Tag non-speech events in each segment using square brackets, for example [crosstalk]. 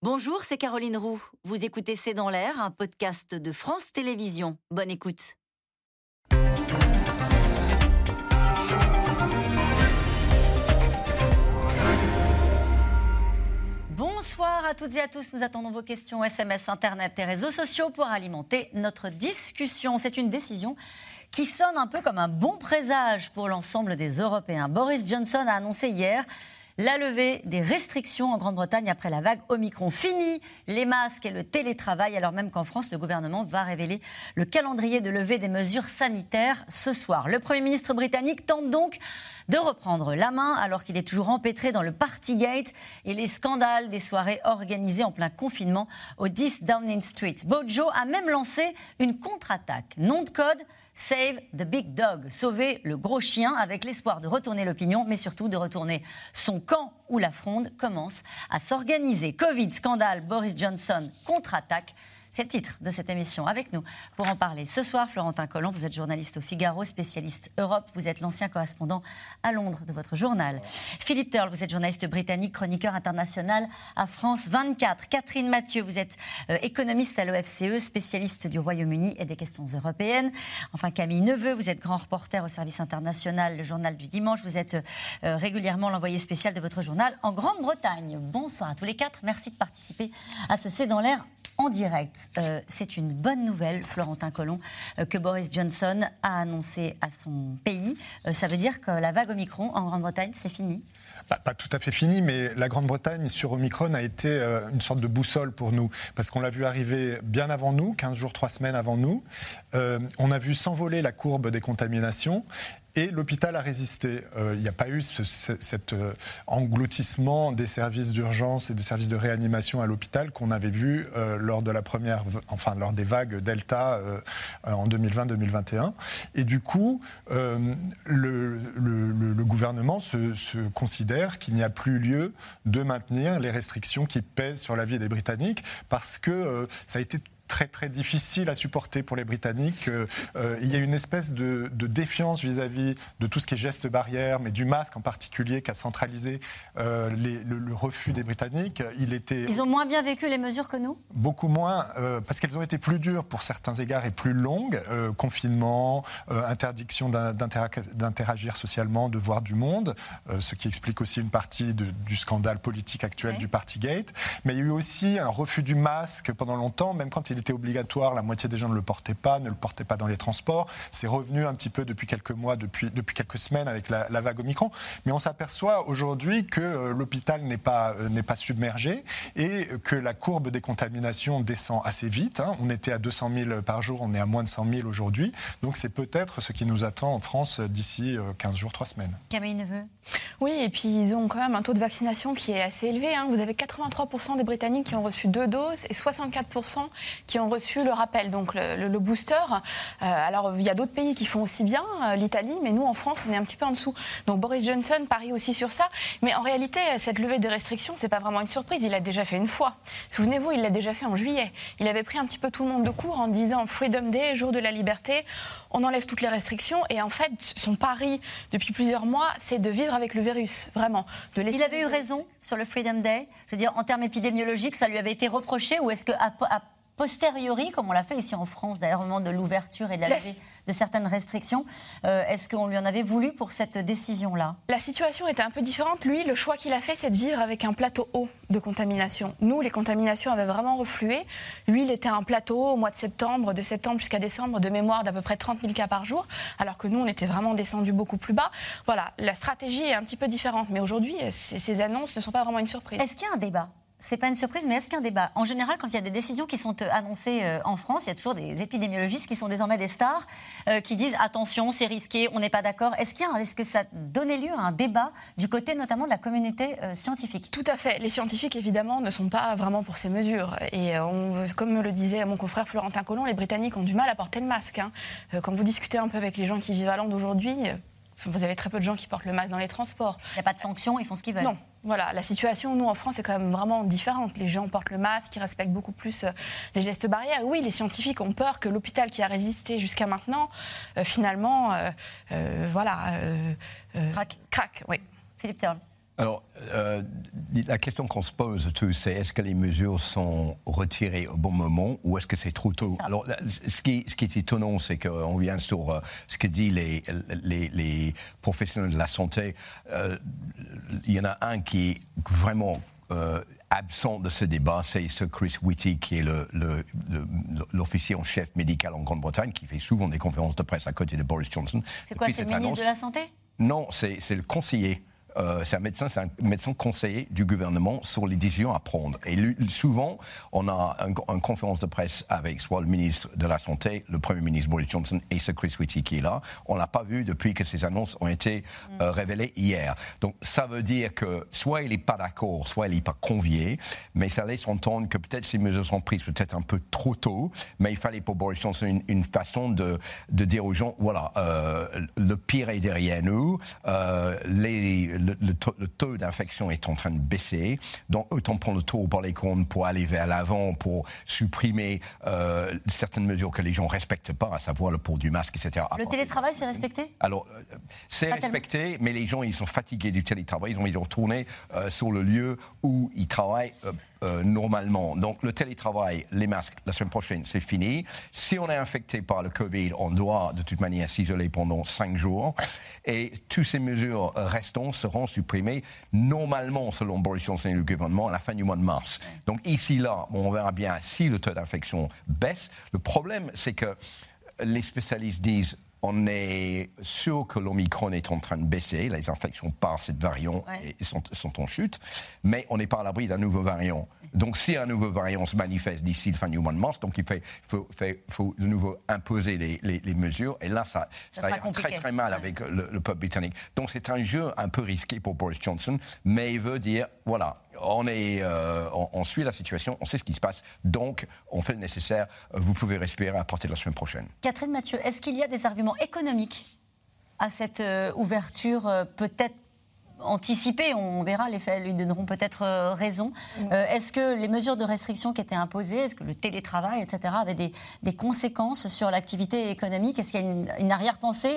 Bonjour, c'est Caroline Roux. Vous écoutez C'est dans l'air, un podcast de France Télévisions. Bonne écoute. Bonsoir à toutes et à tous. Nous attendons vos questions SMS, Internet et réseaux sociaux pour alimenter notre discussion. C'est une décision qui sonne un peu comme un bon présage pour l'ensemble des Européens. Boris Johnson a annoncé hier la levée des restrictions en Grande-Bretagne après la vague Omicron. Fini les masques et le télétravail, alors même qu'en France, le gouvernement va révéler le calendrier de levée des mesures sanitaires ce soir. Le Premier ministre britannique tente donc de reprendre la main alors qu'il est toujours empêtré dans le Partygate et les scandales des soirées organisées en plein confinement au 10 Downing Street. Bojo a même lancé une contre-attaque. Nom de code Save the Big Dog, sauver le gros chien avec l'espoir de retourner l'opinion, mais surtout de retourner son camp où la fronde commence à s'organiser. Covid, scandale, Boris Johnson contre-attaque. C'est le titre de cette émission. Avec nous pour en parler ce soir, Florentin Collomb, vous êtes journaliste au Figaro, spécialiste Europe. Vous êtes l'ancien correspondant à Londres de votre journal. Philippe Turle, vous êtes journaliste britannique, chroniqueur international à France 24. Catherine Mathieu, vous êtes euh, économiste à l'OFCE, spécialiste du Royaume-Uni et des questions européennes. Enfin, Camille Neveu, vous êtes grand reporter au service international, le journal du dimanche. Vous êtes euh, régulièrement l'envoyé spécial de votre journal en Grande-Bretagne. Bonsoir à tous les quatre. Merci de participer à ce C'est dans l'air en direct. Euh, c'est une bonne nouvelle, Florentin Collomb, euh, que Boris Johnson a annoncé à son pays. Euh, ça veut dire que la vague Omicron en Grande-Bretagne, c'est fini? Pas tout à fait fini, mais la Grande-Bretagne sur Omicron a été une sorte de boussole pour nous, parce qu'on l'a vu arriver bien avant nous, 15 jours, 3 semaines avant nous. on a vu s'envoler la courbe des contaminations, et l'hôpital a résisté. Euh, il n'y a pas eu cet euh, engloutissement des services d'urgence et des services de réanimation à l'hôpital qu'on avait vu euh, lors de la première, enfin lors des vagues Delta en 2020-2021. Et du coup, le, gouvernement se, se considère qu'il n'y a plus lieu de maintenir les restrictions qui pèsent sur la vie des Britanniques parce que ça a été très très difficile à supporter pour les Britanniques. Euh, euh, il y a une espèce de, défiance vis-à-vis de tout ce qui est geste barrière, mais du masque en particulier, qui a centralisé euh, le, refus des Britanniques. Il était Ils ont moins bien vécu les mesures que nous? Beaucoup moins, parce qu'elles ont été plus dures pour certains égards et plus longues. confinement, interdiction d'interagir socialement, de voir du monde, ce qui explique aussi une partie du scandale politique actuel du Partygate. Mais il y a eu aussi un refus du masque pendant longtemps, même quand il était obligatoire, la moitié des gens ne le portaient pas, ne le portaient pas dans les transports. C'est revenu un petit peu depuis quelques mois, depuis, depuis quelques semaines avec la, vague Omicron. Mais on s'aperçoit aujourd'hui que euh, l'hôpital n'est pas, euh, n'est pas submergé et que la courbe des contaminations descend assez vite. Hein. On était à 200 000 par jour, on est à moins de 100 000 aujourd'hui. Donc c'est peut-être ce qui nous attend en France d'ici 15 euh, jours, 3 semaines. Camille Neveu. Oui, et puis ils ont quand même un taux de vaccination qui est assez élevé. Hein. Vous avez 83% des Britanniques qui ont reçu deux doses et 64% qui ont reçu le rappel, donc le, booster. Euh, alors, il y a d'autres pays qui font aussi bien, euh, l'Italie, mais nous, en France, on est un petit peu en dessous. Donc, Boris Johnson parie aussi sur ça. Mais en réalité, cette levée des restrictions, c'est pas vraiment une surprise. Il l'a déjà fait une fois. Souvenez-vous, il l'a déjà fait en juillet. Il avait pris un petit peu tout le monde de court en disant Freedom Day, jour de la liberté, on enlève toutes les restrictions. Et en fait, son pari depuis plusieurs mois, c'est de vivre avec le virus, vraiment. De il avait eu raison sur le Freedom Day. Je veux dire, en termes épidémiologiques, ça lui avait été reproché ou est-ce que posteriori, comme on l'a fait ici en France, d'ailleurs au moment de l'ouverture et de la levée de certaines restrictions, euh, est-ce qu'on lui en avait voulu pour cette décision-là? La situation était un peu différente. Lui, le choix qu'il a fait, c'est de vivre avec un plateau haut de contamination. Nous, les contaminations avaient vraiment reflué. Lui, il était à un plateau au mois de septembre, de septembre jusqu'à décembre, de mémoire d'à peu près 30 000 cas par jour, alors que nous, on était vraiment descendu beaucoup plus bas. Voilà, la stratégie est un petit peu différente. Mais aujourd'hui, ces annonces ne sont pas vraiment une surprise. Est-ce qu'il y a un débat? C'est pas une surprise, mais est-ce qu'un débat En général, quand il y a des décisions qui sont euh, annoncées euh, en France, il y a toujours des épidémiologistes qui sont désormais des stars, euh, qui disent attention, c'est risqué, on n'est pas d'accord. Est-ce qu'il est-ce que ça donnait lieu à un débat du côté notamment de la communauté scientifique? Tout à fait. Les scientifiques, évidemment, ne sont pas vraiment pour ces mesures. Et on, comme le disait mon confrère Florentin Collomb, les Britanniques ont du mal à porter le masque. Hein. Quand vous discutez un peu avec les gens qui vivent à Londres aujourd'hui, vous avez très peu de gens qui portent le masque dans les transports. Il n'y a pas de sanctions, ils font ce qu'ils veulent. Non, voilà, la situation, nous, en France, est quand même vraiment différente. Les gens portent le masque, ils respectent beaucoup plus euh, les gestes barrières. Oui, les scientifiques ont peur que l'hôpital qui a résisté jusqu'à maintenant, euh, finalement, euh, voilà... craque. Craque, oui. Philippe Turle. Alors, euh, la question qu'on se pose tous, c'est est-ce que les mesures sont retirées au bon moment ou est-ce que c'est trop tôt? Alors, ce qui, ce qui, est étonnant, c'est qu'on vient sur euh, ce que disent les, les, les, professionnels de la santé. Euh, il y en a un qui est vraiment absent de ce débat, c'est ce Chris Whitty, qui est l'officier en chef médical en Grande-Bretagne, qui fait souvent des conférences de presse à côté de Boris Johnson. C'est quoi, c'est le ministre de la Santé? Non, c'est le conseiller euh, c'est un médecin, c'est un médecin conseiller du gouvernement sur les décisions à prendre. Et souvent, on a une conférence de presse avec soit le ministre de la Santé, le Premier ministre Boris Johnson et ce Chris Whitty qui est là. On l'a pas vu depuis que ces annonces ont été euh, mm. révélées hier. Donc ça veut dire que soit il n'est pas d'accord, soit il n'est pas convié, mais ça laisse entendre que peut-être ces mesures sont prises peut-être un peu trop tôt, mais il fallait pour Boris Johnson une, façon de, de, dire aux gens, voilà, euh, le pire est derrière nous, les le, taux, d'infection est en train de baisser. Donc, autant prendre le tour par les comptes pour aller vers l'avant, pour supprimer euh, certaines mesures que les gens ne respectent pas, à savoir le port du masque, etc. Le télétravail, c'est respecté? Alors, euh, c'est respecté, mais les gens, ils sont fatigués du télétravail. Ils ont envie de retourner euh, sur le lieu où ils travaillent normalement. Donc, le télétravail, les masques, la semaine prochaine, c'est fini. Si on est infecté par le Covid, on doit de toute manière s'isoler pendant cinq jours. Et toutes ces mesures restantes seront supprimés normalement, selon Boris Johnson et le gouvernement, à la fin du mois de mars. Donc ici, là, on verra bien si le taux d'infection baisse. Le problème, c'est que les spécialistes disent on est sûr que l'Omicron est en train de baisser, les infections par cette variant sont, sont, en chute, mais on n'est pas à l'abri d'un nouveau variant. Donc si un nouveau variant se manifeste d'ici le fin du mois de mars, donc il faut, faut, de nouveau imposer les, les, mesures, et là ça, ça, ira très très mal avec le, peuple britannique. Donc c'est un jeu un peu risqué pour Boris Johnson, mais il veut dire, voilà, euh, on, suit la situation, on sait ce qui se passe, donc on fait le nécessaire. Vous pouvez respirer à partir de la semaine prochaine. Catherine Mathieu, est-ce qu'il y a des arguments économiques à cette euh, ouverture euh, peut-être anticiper. On verra, les faits lui donneront peut-être euh, raison. Mm. Euh, est-ce que les mesures de restriction qui étaient imposées, est-ce que le télétravail, etc., avaient des, conséquences sur l'activité économique? Est-ce qu'il y a une, arrière-pensée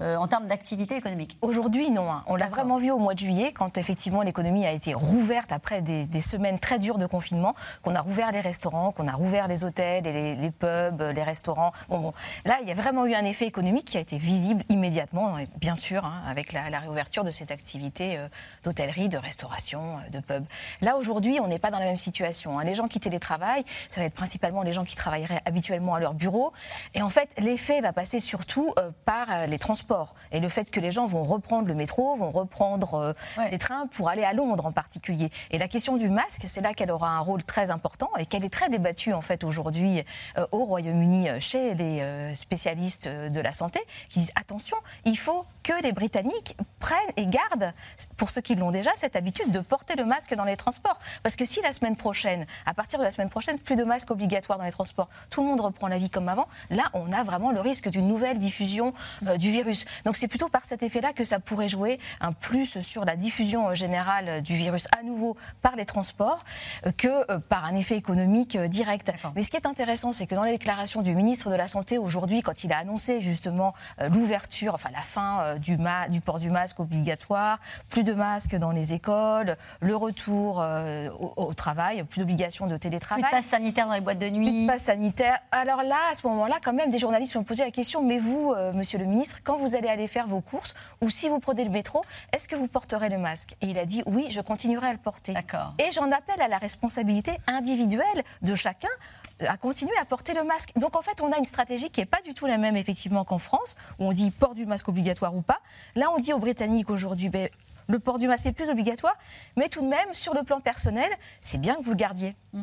euh, en termes d'activité économique? Aujourd'hui, non. Hein. On l'a vraiment vu au mois de juillet, quand effectivement l'économie a été rouverte après des, semaines très dures de confinement, qu'on a rouvert les restaurants, qu'on a rouvert les hôtels, et les, pubs, les restaurants. Bon, Là, il y a vraiment eu un effet économique qui a été visible immédiatement, bien sûr, hein, avec la, la réouverture de ces activités euh, d'hôtellerie, de restauration, euh, de pub. Là, aujourd'hui, on n'est pas dans la même situation. Hein. Les gens qui télétravaillent, ça va être principalement les gens qui travailleraient habituellement à leur bureau. Et en fait, l'effet va passer surtout euh, par les transports. Et le fait que les gens vont reprendre le métro, vont reprendre les trains pour aller à Londres en particulier. Et la question du masque, c'est là qu'elle aura un rôle très important et qu'elle est très débattue en fait aujourd'hui au Royaume-Uni chez les spécialistes de la santé qui disent attention, il faut que les Britanniques prennent et gardent pour ceux qui l'ont déjà, cette habitude de porter le masque dans les transports. Parce que si la semaine prochaine, à partir de la semaine prochaine, plus de masques obligatoires dans les transports, tout le monde reprend la vie comme avant, là, on a vraiment le risque d'une nouvelle diffusion euh, du virus. Donc c'est plutôt par cet effet-là que ça pourrait jouer un plus sur la diffusion euh, générale du virus à nouveau par les transports euh, que par un effet économique direct. Mais ce qui est intéressant, c'est que dans les déclarations du ministre de la Santé aujourd'hui, quand il a annoncé justement l'ouverture, enfin la fin du, du port du masque obligatoire, plus de masques dans les écoles, le retour euh, au, travail, plus d'obligations de télétravail. Plus de passe sanitaire dans les boîtes de nuit. Plus de passe sanitaire. Alors là, à ce moment-là, quand même, des journalistes ont posé la question, mais vous, euh, monsieur le ministre, quand vous allez aller faire vos courses, ou si vous prenez le métro, est-ce que vous porterez le masque? Et il a dit, oui, je continuerai à le porter. D'accord. Et j'en appelle à la responsabilité individuelle de chacun euh, à continuer à porter le masque. Donc en fait, on a une stratégie qui n'est pas du tout la même, effectivement, qu'en France, où on dit port du masque obligatoire ou pas. Là, on dit aux Britanniques aujourd'hui, ben, le port du masque est plus obligatoire, mais tout de même, sur le plan personnel, c'est bien que vous le gardiez. Mmh.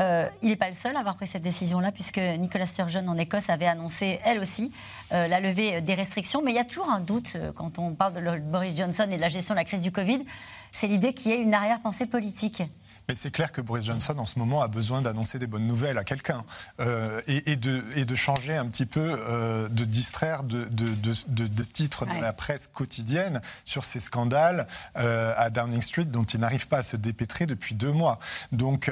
Euh, il n'est pas le seul à avoir pris cette décision-là, puisque Nicola Sturgeon en Écosse avait annoncé, elle aussi, euh, la levée des restrictions. Mais il y a toujours un doute euh, quand on parle de Boris Johnson et de la gestion de la crise du Covid, c'est l'idée qu'il y ait une arrière-pensée politique. Mais c'est clair que Boris Johnson, en ce moment, a besoin d'annoncer des bonnes nouvelles à quelqu'un euh, et, de, et, de, changer un petit peu, euh, de distraire de, de, titres de la presse quotidienne sur ces scandales euh, à Downing Street dont il n'arrive pas à se dépêtrer depuis deux mois. Donc,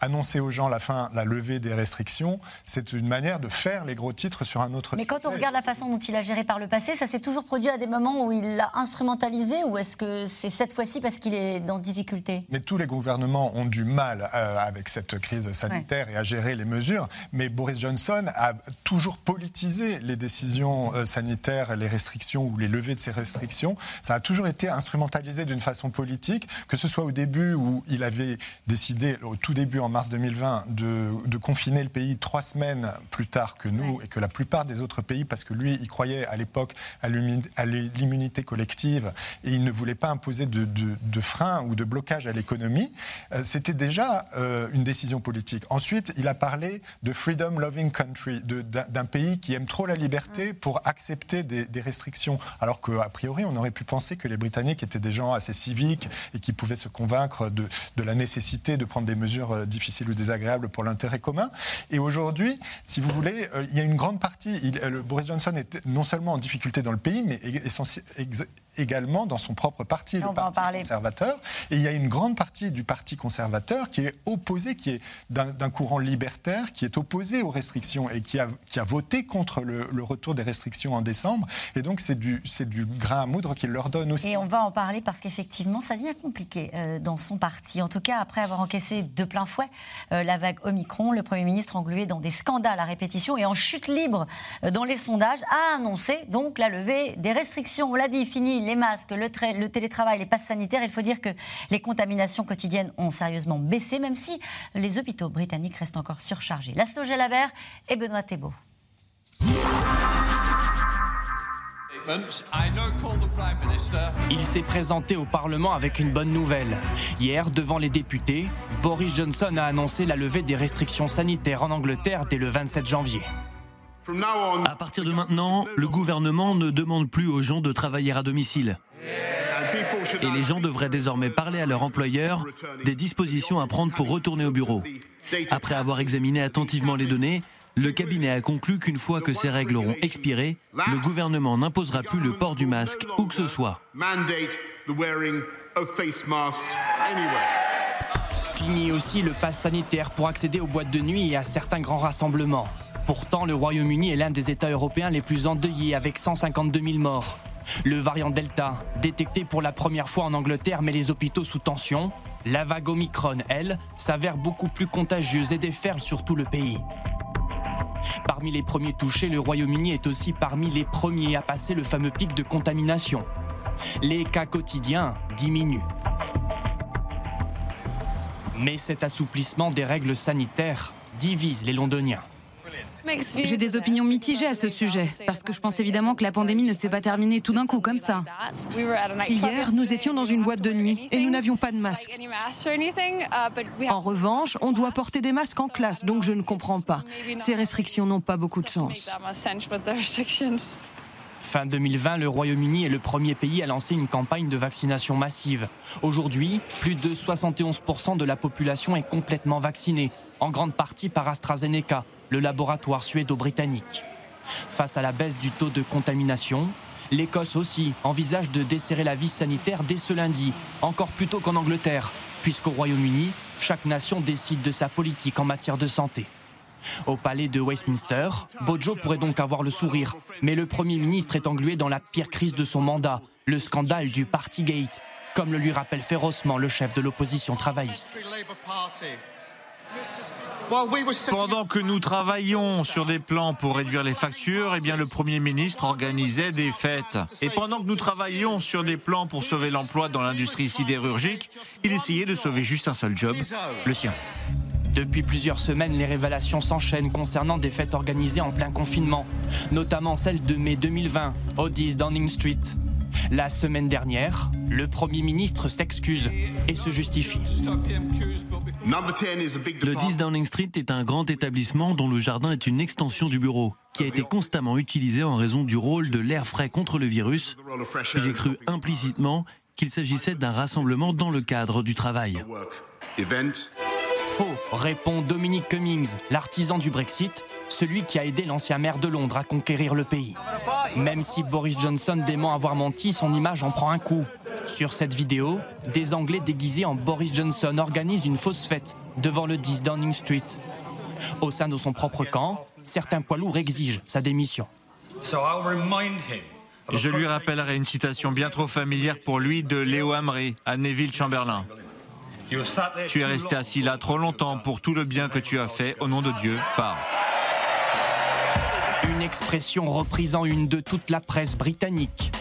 annoncer aux gens la fin, la levée des restrictions, c'est une manière de faire les gros titres sur un autre. Mais quand on regarde la façon dont il a géré par le passé, ça s'est toujours produit à des moments où il l'a instrumentalisé ou est-ce que c'est cette fois-ci parce qu'il est dans difficulté? Mais tous les gouvernements ont du mal euh, avec cette crise sanitaire et à gérer les mesures. Mais Boris Johnson a toujours politisé les décisions euh, sanitaires, les restrictions ou les levées de ces restrictions. Ça a toujours été instrumentalisé d'une façon politique, que ce soit au début où il avait décidé, au tout début en mars 2020 de, confiner le pays trois semaines plus tard que nous et que la plupart des autres pays, parce que lui, il croyait à l'époque à l'immunité collective et il ne voulait pas imposer de, de, frein ou de blocage à l'économie, c'était déjà euh, une décision politique. Ensuite, il a parlé de freedom loving country, d'un pays qui aime trop la liberté pour accepter des, des restrictions, alors qu'a priori, on aurait pu penser que les Britanniques étaient des gens assez civiques et qui pouvaient se convaincre de, de la nécessité de prendre des mesures euh, difficiles difficile ou désagréable pour l'intérêt commun. Et aujourd'hui, si vous voulez, euh, il y a une grande partie. Il, le Boris Johnson est non seulement en difficulté dans le pays, mais également dans son propre parti, le Parti conservateur. Et il y a une grande partie du Parti conservateur qui est opposé, qui est d'un courant libertaire, qui est opposé aux restrictions et qui a, qui a voté contre le, retour des restrictions en décembre. Et donc, c'est du, du grain à moudre qu'il leur donne aussi. Et on va en parler parce qu'effectivement, ça devient compliqué euh, dans son parti. En tout cas, après avoir encaissé de plein fouet euh, la vague Omicron, le Premier ministre englué dans des scandales à répétition et en chute libre euh, dans les sondages, a annoncé donc la levée des restrictions. On l'a dit, fini les masques, le, télétravail, les passes sanitaires. Il faut dire que les contaminations quotidiennes ont sérieusement baissé, même si les hôpitaux britanniques restent encore surchargés. Laszlo Labert et Benoît Thébault. Il s'est présenté au Parlement avec une bonne nouvelle. Hier, devant les députés, Boris Johnson a annoncé la levée des restrictions sanitaires en Angleterre dès le 27 janvier. À partir de maintenant, le gouvernement ne demande plus aux gens de travailler à domicile. Et les gens devraient désormais parler à leur employeur des dispositions à prendre pour retourner au bureau. Après avoir examiné attentivement les données, le cabinet a conclu qu'une fois que ces règles auront expiré, le gouvernement n'imposera plus le port du masque où que ce soit. Fini aussi le pass sanitaire pour accéder aux boîtes de nuit et à certains grands rassemblements. Pourtant, le Royaume-Uni est l'un des États européens les plus endeuillés avec 152 000 morts. Le variant Delta, détecté pour la première fois en Angleterre, met les hôpitaux sous tension. La vague Omicron, elle, s'avère beaucoup plus contagieuse et déferle sur tout le pays. Parmi les premiers touchés, le Royaume-Uni est aussi parmi les premiers à passer le fameux pic de contamination. Les cas quotidiens diminuent. Mais cet assouplissement des règles sanitaires divise les Londoniens. J'ai des opinions mitigées à ce sujet, parce que je pense évidemment que la pandémie ne s'est pas terminée tout d'un coup comme ça. Hier, nous étions dans une boîte de nuit et nous n'avions pas de masque. En revanche, on doit porter des masques en classe, donc je ne comprends pas. Ces restrictions n'ont pas beaucoup de sens. Fin 2020, le Royaume-Uni est le premier pays à lancer une campagne de vaccination massive. Aujourd'hui, plus de 71% de la population est complètement vaccinée, en grande partie par AstraZeneca, le laboratoire suédo-britannique. Face à la baisse du taux de contamination, l'Écosse aussi envisage de desserrer la vie sanitaire dès ce lundi, encore plus tôt qu'en Angleterre, puisqu'au Royaume-Uni, chaque nation décide de sa politique en matière de santé. Au palais de Westminster, Bojo pourrait donc avoir le sourire, mais le Premier ministre est englué dans la pire crise de son mandat, le scandale du Partygate, comme le lui rappelle férocement le chef de l'opposition travailliste. Pendant que nous travaillions sur des plans pour réduire les factures, eh bien le Premier ministre organisait des fêtes. Et pendant que nous travaillions sur des plans pour sauver l'emploi dans l'industrie sidérurgique, il essayait de sauver juste un seul job, le sien. Depuis plusieurs semaines, les révélations s'enchaînent concernant des fêtes organisées en plein confinement, notamment celle de mai 2020 au 10 Downing Street. La semaine dernière, le Premier ministre s'excuse et se justifie. Le 10 Downing Street est un grand établissement dont le jardin est une extension du bureau, qui a été constamment utilisé en raison du rôle de l'air frais contre le virus. J'ai cru implicitement qu'il s'agissait d'un rassemblement dans le cadre du travail. Faux, répond Dominic Cummings, l'artisan du Brexit, celui qui a aidé l'ancien maire de Londres à conquérir le pays. Même si Boris Johnson dément avoir menti, son image en prend un coup. Sur cette vidéo, des Anglais déguisés en Boris Johnson organisent une fausse fête devant le 10 Downing Street. Au sein de son propre camp, certains poids lourds exigent sa démission. Je lui rappellerai une citation bien trop familière pour lui de Léo Hamry à Neville Chamberlain. Tu es resté assis là trop longtemps pour tout le bien que tu as fait. Au nom de Dieu, pars. Une expression reprise en une de toute la presse britannique.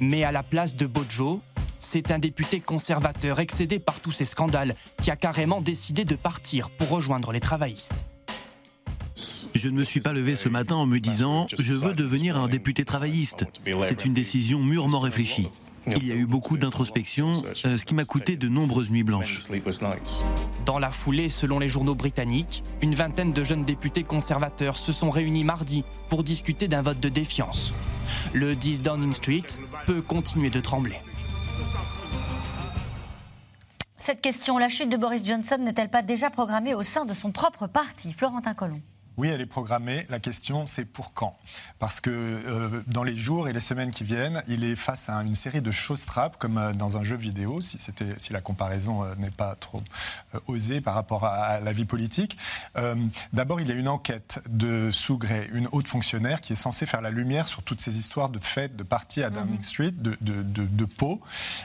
Mais à la place de Bojo, c'est un député conservateur excédé par tous ces scandales qui a carrément décidé de partir pour rejoindre les travaillistes. Je ne me suis pas levé ce matin en me disant je veux devenir un député travailliste. C'est une décision mûrement réfléchie. Il y a eu beaucoup d'introspection, euh, ce qui m'a coûté de nombreuses nuits blanches. Dans la foulée, selon les journaux britanniques, une vingtaine de jeunes députés conservateurs se sont réunis mardi pour discuter d'un vote de défiance. Le 10 Downing Street peut continuer de trembler. Cette question, la chute de Boris Johnson n'est-elle pas déjà programmée au sein de son propre parti Florentin Colomb? Oui, elle est programmée. La question, c'est pour quand? Parce que euh, dans les jours et les semaines qui viennent, il est face à une série de choses trappes, comme euh, dans un jeu vidéo, si, si la comparaison euh, n'est pas trop osée par rapport à, la vie politique. D'abord, il y a une enquête de Sougré, une haute fonctionnaire, qui est censée faire la lumière sur toutes ces histoires de fêtes, de parties à Downing mhm. Street, de, de, de, Pau,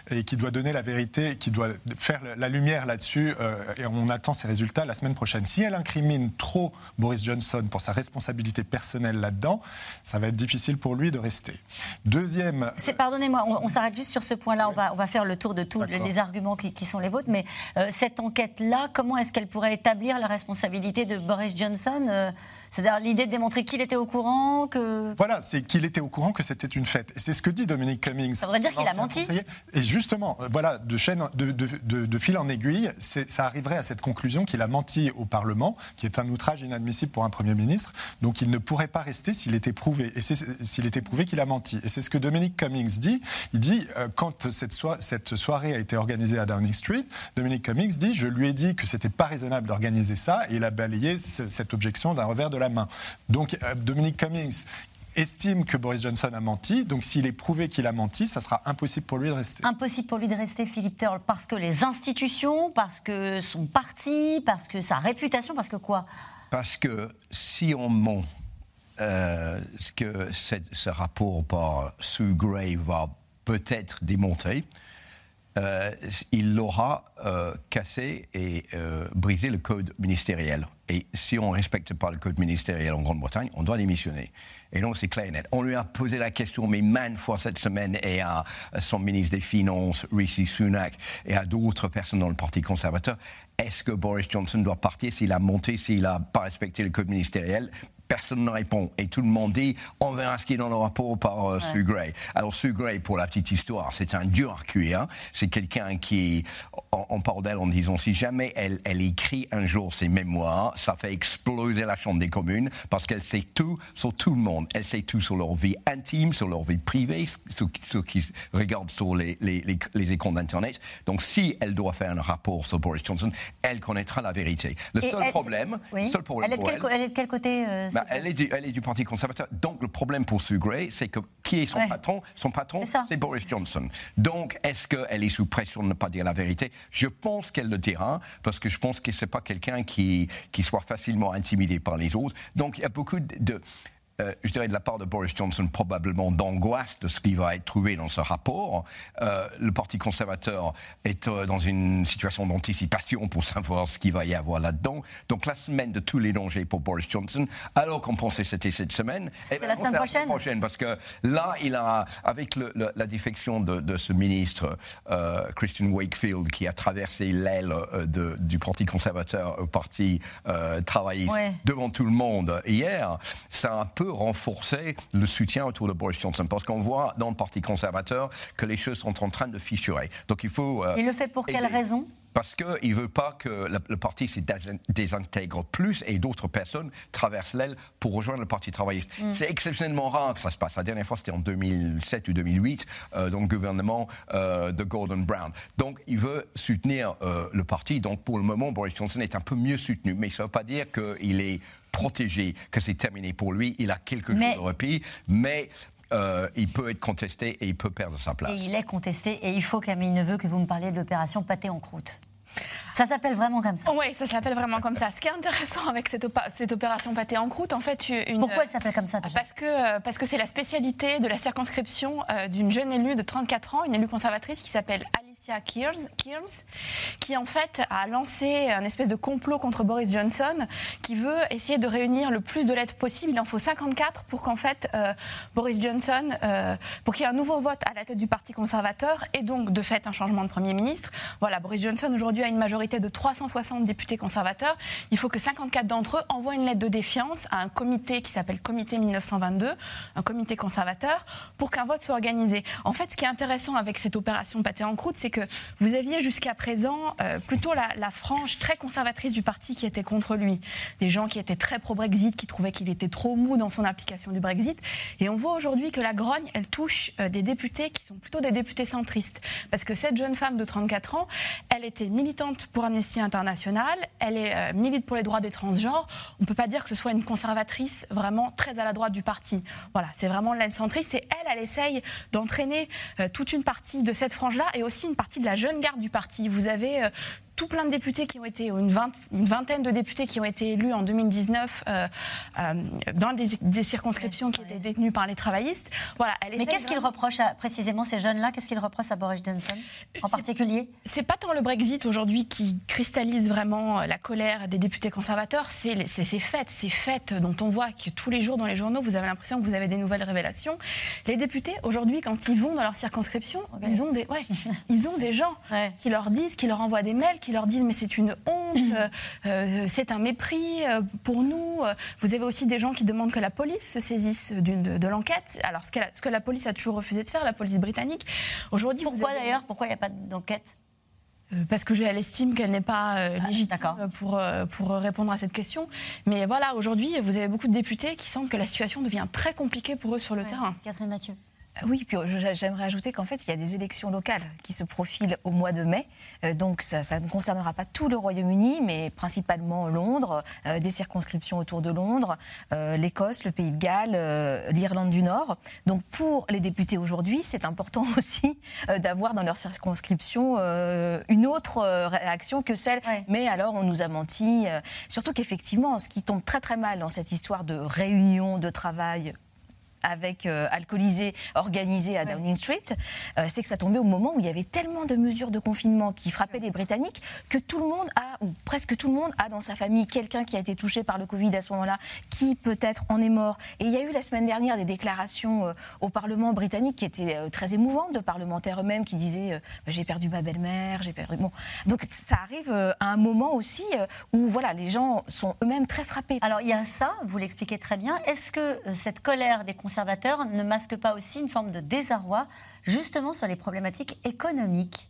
et qui doit donner la vérité, qui doit faire la lumière là-dessus. et on attend ses résultats la semaine prochaine. Si elle incrimine trop Boris Johnson, pour sa responsabilité personnelle là-dedans, ça va être difficile pour lui de rester. Deuxième. Pardonnez-moi, on, s'arrête juste sur ce point-là. On va, on va faire le tour de tous les arguments qui, sont les vôtres. Mais euh, cette enquête-là, comment est-ce qu'elle pourrait établir la responsabilité de Boris Johnson euh, C'est-à-dire l'idée de démontrer qu'il était au courant que. Voilà, c'est qu'il était au courant que c'était une fête. Et c'est ce que dit Dominique Cummings. Ça voudrait dire qu'il a menti. Et justement, euh, voilà, de, chaîne, de, de, de fil en aiguille, ça arriverait à cette conclusion qu'il a menti au Parlement, qui est un outrage inadmissible pour un Premier ministre. Donc il ne pourrait pas rester s'il était prouvé. Et s'il était prouvé qu'il a menti. Et c'est ce que Dominique Cummings dit. Il dit, euh, quand cette, soirée a été organisée à Downing Street, Dominique Cummings dit, je lui ai dit que c'était pas raisonnable d'organiser ça, et il a balayé cette objection d'un revers de la main. Donc euh, Dominique Cummings estime que Boris Johnson a menti. Donc s'il est prouvé qu'il a menti, ça sera impossible pour lui de rester. Impossible pour lui de rester, Philippe Turl, parce que les institutions, parce que son parti, parce que sa réputation, parce que quoi? Parce que si on ment, euh, ce que ce rapport par Sue Gray va peut-être démontrer, euh, il l'aura euh, cassé et euh, brisé le code ministériel. Et si on ne respecte pas le code ministériel en Grande-Bretagne, on doit démissionner. Et donc c'est clair et net. On lui a posé la question, mais maintes fois cette semaine, et à son ministre des Finances, Rishi Sunak, et à d'autres personnes dans le Parti conservateur, est-ce que Boris Johnson doit partir s'il a monté, s'il n'a pas respecté le code ministériel? Personne ne répond. Et tout le monde dit on verra ce qui est dans le rapport par euh, Sue Gray. Alors, Sue Gray, pour la petite histoire, c'est un dur à cuire. C'est quelqu'un qui, on, parle d'elle en disant si jamais elle, elle écrit un jour ses mémoires, ça fait exploser la Chambre des communes parce qu'elle sait tout sur tout le monde. Elle sait tout sur leur vie intime, sur leur vie privée, ce, ce qui regardent sur les, les, les, écrans d'Internet. Donc, si elle doit faire un rapport sur Boris Johnson, elle connaîtra la vérité. Le seul problème, seul problème elle, est de quel, elle, est de quel côté euh, elle, est du, elle, est du, Parti conservateur. Donc le problème pour Sue Gray, c'est que qui est son patron? Son patron, c'est Boris Johnson. Donc est-ce qu'elle est sous pression de ne pas dire la vérité? Je pense qu'elle le dira, parce que je pense que ce n'est pas quelqu'un qui, qui soit facilement intimidé par les autres. Donc il y a beaucoup de euh, je dirais de la part de Boris Johnson, probablement d'angoisse de ce qui va être trouvé dans ce rapport. Euh, le Parti conservateur est euh, dans une situation d'anticipation pour savoir ce qu'il va y avoir là-dedans. Donc la semaine de tous les dangers pour Boris Johnson, alors qu'on pensait que c'était cette semaine, c'est eh ben, la, semaine prochaine. prochaine. Parce que là, il a, avec la défection de, ce ministre, Christian Wakefield, qui a traversé l'aile du Parti conservateur au Parti travailliste devant tout le monde hier, ça a un peu renforcer le soutien autour de Boris Johnson parce qu'on voit dans le Parti conservateur que les choses sont en train de fissurer. Donc il faut. Euh, il le fait pour quelle raison? Parce qu'il ne veut pas que le, parti se désintègre plus et d'autres personnes traversent l'aile pour rejoindre le Parti travailliste. Mm. C'est exceptionnellement rare que ça se passe. La dernière fois, c'était en 2007 ou 2008, euh, donc gouvernement euh, de Gordon Brown. Donc, il veut soutenir euh, le parti. Donc, pour le moment, Boris Johnson est un peu mieux soutenu. Mais ça ne veut pas dire qu'il est protégé, que c'est terminé pour lui. Il a quelques jours de répit. Mais euh, il peut être contesté et il peut perdre sa place. Et il est contesté et il faut, Camille Neveu, que vous me parliez de l'opération pâté en croûte. Ça s'appelle vraiment comme ça Oui, ça s'appelle vraiment comme ça. Ce qui est intéressant avec cette, cette opération pâté en croûte, en fait, une... Pourquoi elle s'appelle comme ça Parce que euh, parce que c'est la spécialité de la circonscription euh, d'une jeune élue de 34 ans, une élue conservatrice qui s'appelle Qui en fait a lancé un espèce de complot contre Boris Johnson, qui veut essayer de réunir le plus de lettres possible. Il en faut 54 pour qu'en fait euh, Boris Johnson, pour qu'il y ait un nouveau vote à la tête du Parti conservateur et donc de fait un changement de Premier ministre. Voilà, Boris Johnson aujourd'hui a une majorité de 360 députés conservateurs, il faut que 54 d'entre eux envoient une lettre de défiance à un comité qui s'appelle Comité 1922, un comité conservateur, pour qu'un vote soit organisé. En fait, ce qui est intéressant avec cette opération pâté en croûte, c'est que vous aviez jusqu'à présent euh, plutôt la, frange très conservatrice du parti qui était contre lui. Des gens qui étaient très pro-Brexit, qui trouvaient qu'il était trop mou dans son application du Brexit. Et on voit aujourd'hui que la grogne, elle touche euh, des députés qui sont plutôt des députés centristes. Parce que cette jeune femme de 34 ans, elle était militante pour Amnesty International, elle est euh, milite pour les droits des transgenres. On ne peut pas dire que ce soit une conservatrice vraiment très à la droite du parti. Voilà, c'est vraiment l'aile centriste et elle, elle essaye d'entraîner euh, toute une partie de cette frange-là et aussi une partie de la jeune garde du parti. Vous avez euh, tout plein de députés qui ont été, une, vingtaine de députés qui ont été élus en 2019 euh, euh, dans des, circonscriptions qui étaient détenues par les travaillistes. Voilà, Mais qu'est-ce qu'ils reprochent précisément ces jeunes-là? Qu'est-ce qu'ils reprochent à Boris Johnson en particulier? C'est pas tant le Brexit aujourd'hui qui cristallise vraiment euh, la colère des députés conservateurs, c'est ces fêtes, ces fêtes dont on voit que tous les jours dans les journaux, vous avez l'impression que vous avez des nouvelles révélations. Les députés, aujourd'hui, quand ils vont dans leur circonscription, ils ont des, ouais, [laughs] ils ont des gens qui leur disent, qui leur envoient des mails, qui leur disent mais c'est une honte, euh, euh, c'est un mépris euh, pour nous. Vous avez aussi des gens qui demandent que la police se saisisse de, de l'enquête. Alors ce que, la, ce que, la, police a toujours refusé de faire, la police britannique. Aujourd'hui, pourquoi d'ailleurs Pourquoi il n'y a pas d'enquête? Parce que elle estime qu'elle n'est pas ah, légitime pour, pour répondre à cette question. Mais voilà, aujourd'hui, vous avez beaucoup de députés qui sentent que la situation devient très compliquée pour eux sur le terrain. Catherine Mathieu. Oui, puis j'aimerais ajouter qu'en fait, il y a des élections locales qui se profilent au mois de mai. Euh, donc, ça, ne concernera pas tout le Royaume-Uni, mais principalement Londres, euh, des circonscriptions autour de Londres, euh, l'Écosse, le Pays de Galles, l'Irlande du Nord. Donc, pour les députés aujourd'hui, c'est important [laughs] aussi d'avoir dans leur circonscription une autre réaction que celle. Mais alors, on nous a menti. surtout qu'effectivement, ce qui tombe très très mal dans cette histoire de réunion de travail avec euh, alcoolisé organisé à Downing Street, euh, c'est que ça tombait au moment où il y avait tellement de mesures de confinement qui frappaient les Britanniques que tout le monde a, ou presque tout le monde a dans sa famille quelqu'un qui a été touché par le Covid à ce moment-là, qui peut-être en est mort. Et il y a eu la semaine dernière des déclarations euh, au Parlement britannique qui étaient très émouvantes de parlementaires eux-mêmes qui disaient bah, j'ai perdu ma belle-mère, j'ai perdu. Bon, donc ça arrive à un moment aussi où voilà les gens sont eux-mêmes très frappés. Alors il y a ça, vous l'expliquez très bien. Est-ce que cette colère des ne masque pas aussi une forme de désarroi justement sur les problématiques économiques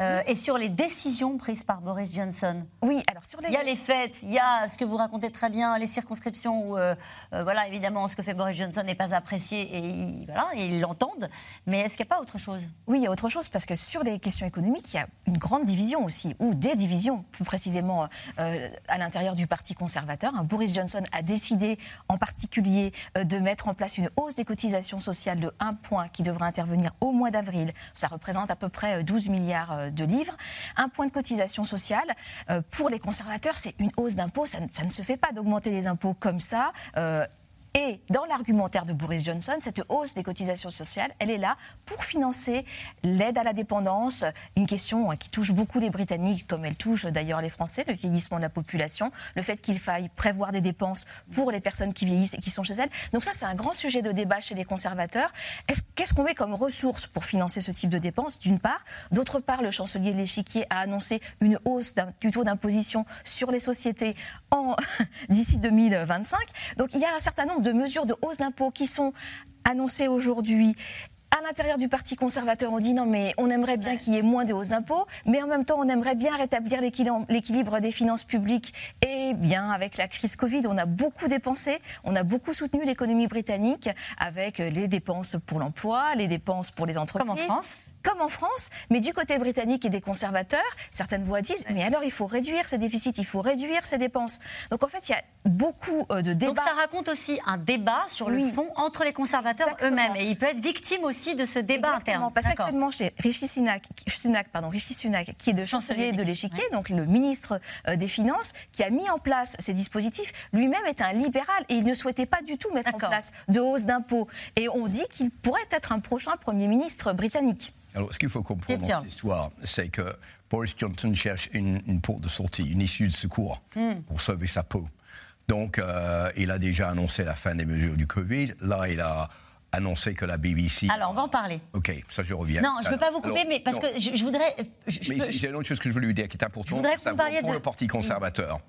euh, et sur les décisions prises par Boris Johnson. Oui, alors sur les... Il y a les fêtes, il y a ce que vous racontez très bien, les circonscriptions où, euh, euh, voilà, évidemment, ce que fait Boris Johnson n'est pas apprécié et, ils, voilà, ils l'entendent. Mais est-ce qu'il n'y a pas autre chose? Oui, il y a autre chose parce que sur les questions économiques, il y a une grande division aussi, ou des divisions, plus précisément à l'intérieur du Parti conservateur. Boris Johnson a décidé en particulier de mettre en place une hausse des cotisations sociales de 1 point qui devrait intervenir au mois d'avril. Ça représente à peu près 12 milliards de livres. Un point de cotisation sociale, euh, pour les conservateurs, c'est une hausse d'impôts. Ça, ne se fait pas d'augmenter les impôts comme ça. Et dans l'argumentaire de Boris Johnson, cette hausse des cotisations sociales, elle est là pour financer l'aide à la dépendance, une question hein, qui touche beaucoup les Britanniques, comme elle touche d'ailleurs les Français, le vieillissement de la population, le fait qu'il faille prévoir des dépenses pour les personnes qui vieillissent et qui sont chez elles. Donc ça, c'est un grand sujet de débat chez les conservateurs. Qu'est-ce qu'on met comme ressources pour financer ce type de dépenses, d'une part? D'autre part, le chancelier de l'échiquier a annoncé une hausse du taux d'imposition sur les sociétés [laughs] d'ici 2025. Donc il y a un certain nombre de mesures de hausse d'impôts qui sont annoncées aujourd'hui À l'intérieur du Parti conservateur, on dit non, mais on aimerait bien qu'il y ait moins de hausses d'impôts, mais en même temps, on aimerait bien rétablir l'équilibre des finances publiques. Et bien, avec la crise Covid, on a beaucoup dépensé, on a beaucoup soutenu l'économie britannique avec les dépenses pour l'emploi, les dépenses pour les entreprises. Comme en France comme en France, mais du côté britannique et des conservateurs, certaines voix disent mais alors il faut réduire ces déficits, il faut réduire ces dépenses. Donc en fait, il y a beaucoup euh, de débats. Donc ça raconte aussi un débat sur le fond entre les conservateurs eux-mêmes et il peut être victime aussi de ce débat interne. Parce qu'actuellement chez Rishi Sunak, Sunak, pardon, Rishi Sunak, qui est de chancelier de l'échiquier, donc le ministre euh, des Finances, qui a mis en place ces dispositifs, lui-même est un libéral et il ne souhaitait pas du tout mettre en place de hausse d'impôts. Et on dit qu'il pourrait être un prochain Premier ministre britannique. Alors, ce qu'il faut comprendre dans cette histoire, c'est que Boris Johnson cherche une, porte de sortie, une issue de secours hmm. pour sauver sa peau. Donc, euh, il a déjà annoncé la fin des mesures du Covid. Là, il a annoncer que la BBC. Alors, on va en parler. Ok, ça je reviens. Non, je ne veux pas vous couper, mais parce que je, voudrais. mais j'ai une autre chose que je voulais lui dire qui est importante. pour de... le Parti conservateur.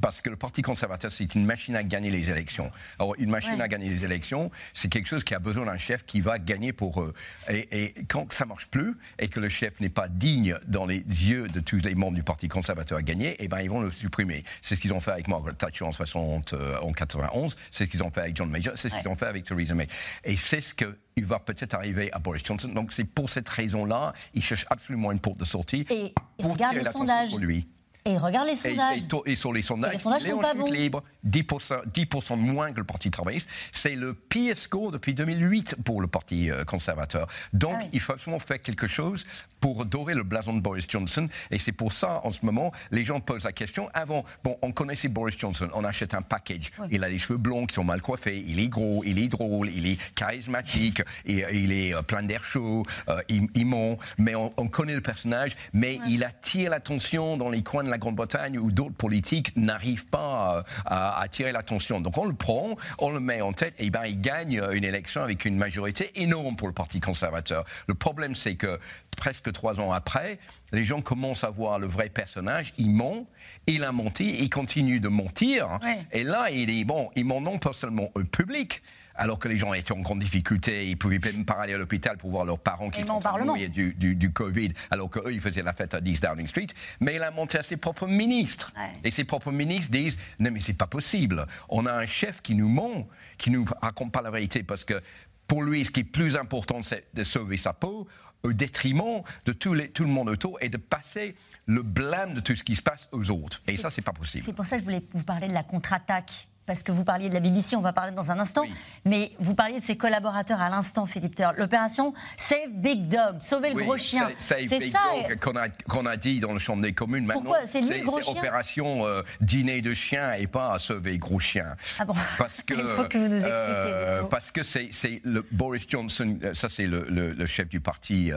parce que le Parti conservateur, c'est une machine à gagner les élections. Alors, une machine à gagner les élections, c'est quelque chose qui a besoin d'un chef qui va gagner pour eux. Et, quand ça marche plus et que le chef n'est pas digne dans les yeux de tous les membres du Parti conservateur à gagner, eh ben, ils vont le supprimer. C'est ce qu'ils ont fait avec Margaret Thatcher en 60, euh, en 91, c'est ce qu'ils ont fait avec John Major, c'est ce qu'ils ont fait avec Theresa May. Et c'est ce qu'il va peut-être arriver à Boris Johnson. Donc c'est pour cette raison-là, il cherche absolument une porte de sortie et, pour regarde tirer l'attention sur lui. Et regarde les sondages. Et, sur les sondages, les sondages sont pas bons. libre, 10%, 10 de moins que le Parti travailliste. C'est le pire score depuis 2008 pour le Parti euh, conservateur. Donc, ah il faut absolument faire quelque chose pour dorer le blason de Boris Johnson. Et c'est pour ça, en ce moment, les gens posent la question. Avant, bon, on connaissait Boris Johnson, on achète un package. Il a les cheveux blonds qui sont mal coiffés, il est gros, il est drôle, il est charismatique, et, il est euh, plein d'air chaud, euh, il, il, ment. Mais on, connaît le personnage, mais il attire l'attention dans les coins de la Grande-Bretagne où d'autres politiques n'arrivent pas à, attirer l'attention. Donc on le prend, on le met en tête, et ben il gagne une élection avec une majorité énorme pour le Parti conservateur. Le problème, c'est que presque trois ans après, les gens commencent à voir le vrai personnage. Il ment, il a menti, il continue de mentir. Et là, il est bon, il ment non pas seulement au public, alors que les gens étaient en grande difficulté, ils pouvaient même pas aller à l'hôpital pour voir leurs parents qui étaient en du, du, du, Covid, alors qu'eux, ils faisaient la fête à 10 Downing Street. Mais il a monté à ses propres ministres. Et ses propres ministres disent Non, mais c'est pas possible. On a un chef qui nous ment, qui nous raconte pas la vérité, parce que pour lui, ce qui est plus important, c'est de sauver sa peau au détriment de tout, les, tout, le monde autour et de passer le blâme de tout ce qui se passe aux autres. Et ça, c'est pas possible. C'est pour ça que je voulais vous parler de la contre-attaque parce que vous parliez de la BBC, on va parler dans un instant, mais vous parliez de ses collaborateurs à l'instant, Philippe Ter. L'opération Save Big Dog, sauver le gros chien. C'est ça qu'on a, dit dans le champ des communes. Pourquoi C'est lui gros chien? opération euh, dîner de chien et pas sauver gros chien. Ah bon? Parce que, [laughs] Il faut que vous nous expliquiez. Euh, parce que c'est le Boris Johnson, euh, ça c'est le, chef du parti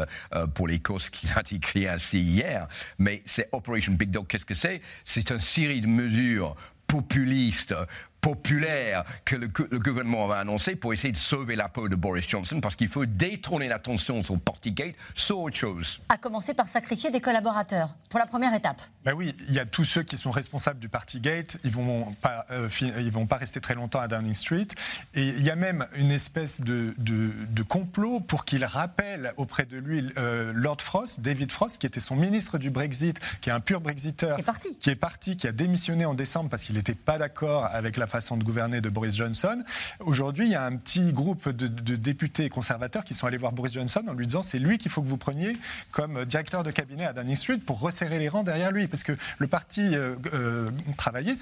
pour l'Écosse qui a écrit ainsi hier, mais c'est Operation Big Dog, qu'est-ce que c'est? C'est une série de mesures populistes populaire que le, gouvernement va annoncer pour essayer de sauver la peau de Boris Johnson parce qu'il faut détourner l'attention sur Partygate sur autre chose. À commencer par sacrifier des collaborateurs pour la première étape. Ben oui, il y a tous ceux qui sont responsables du Partygate, ils vont pas, euh, ils vont pas rester très longtemps à Downing Street et il y a même une espèce de, de, complot pour qu'il rappelle auprès de lui euh, Lord Frost, David Frost, qui était son ministre du Brexit, qui est un pur Brexiteur, qui est parti, qui, est parti, qui a démissionné en décembre parce qu'il n'était pas d'accord avec la façon de gouverner de Boris Johnson. Aujourd'hui, il y a un petit groupe de, députés conservateurs qui sont allés voir Boris Johnson en lui disant c'est lui qu'il faut que vous preniez comme directeur de cabinet à Downing Street pour resserrer les rangs derrière lui, parce que le parti euh, euh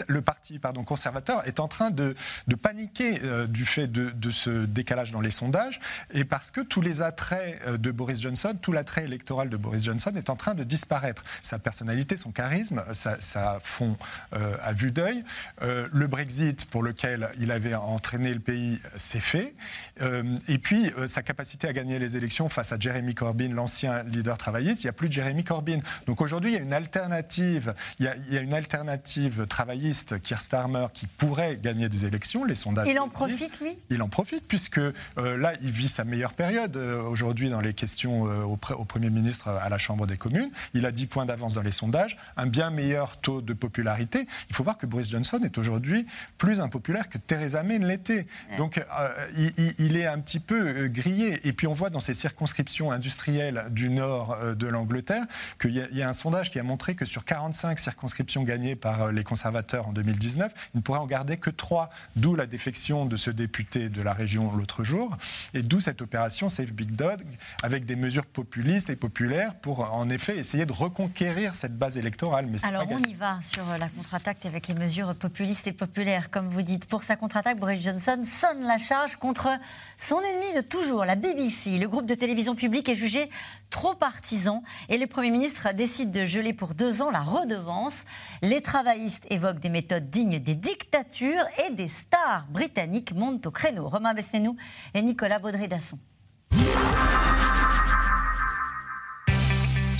le parti pardon conservateur est en train de, paniquer euh, du fait de, de, ce décalage dans les sondages et parce que tous les attraits euh, de Boris Johnson, tout l'attrait électoral de Boris Johnson est en train de disparaître. Sa personnalité, son charisme, ça, ça fond à vue d'œil. le Brexit pour lequel il avait entraîné le pays, c'est fait. Euh, et puis, euh, sa capacité à gagner les élections face à Jeremy Corbyn, l'ancien leader travailliste, il n'y a plus de Jeremy Corbyn. Donc aujourd'hui, il y a une alternative, il y a, une alternative travailliste, Keir Starmer, qui pourrait gagner des élections. Les sondages. Il en profite, lui? Il en profite, puisque euh, là, il vit sa meilleure période aujourd'hui dans les questions au, Premier ministre à la Chambre des communes. Il a 10 points d'avance dans les sondages, un bien meilleur taux de popularité. Il faut voir que Boris Johnson est aujourd'hui plus plus impopulaire que Theresa May ne l'était. Donc euh, il, est un petit peu euh, grillé. Et puis on voit dans ces circonscriptions industrielles du nord euh, de l'Angleterre qu'il y, a un sondage qui a montré que sur 45 circonscriptions gagnées par les conservateurs en 2019, il ne pourrait en garder que 3, d'où la défection de ce député de la région l'autre jour, et d'où cette opération Save Big Dog, avec des mesures populistes et populaires pour en effet essayer de reconquérir cette base électorale. Mais Alors on y va sur la contre-attaque avec les mesures populistes et populaires, comme vous dites. Pour sa contre-attaque, Boris Johnson sonne la charge contre son ennemi de toujours, la BBC. Le groupe de télévision publique est jugé trop partisan et le Premier ministre décide de geler pour deux ans la redevance. Les travaillistes évoquent des méthodes dignes des dictatures et des stars britanniques montent au créneau. Romain Besnénou et Nicolas Baudry-Dasson.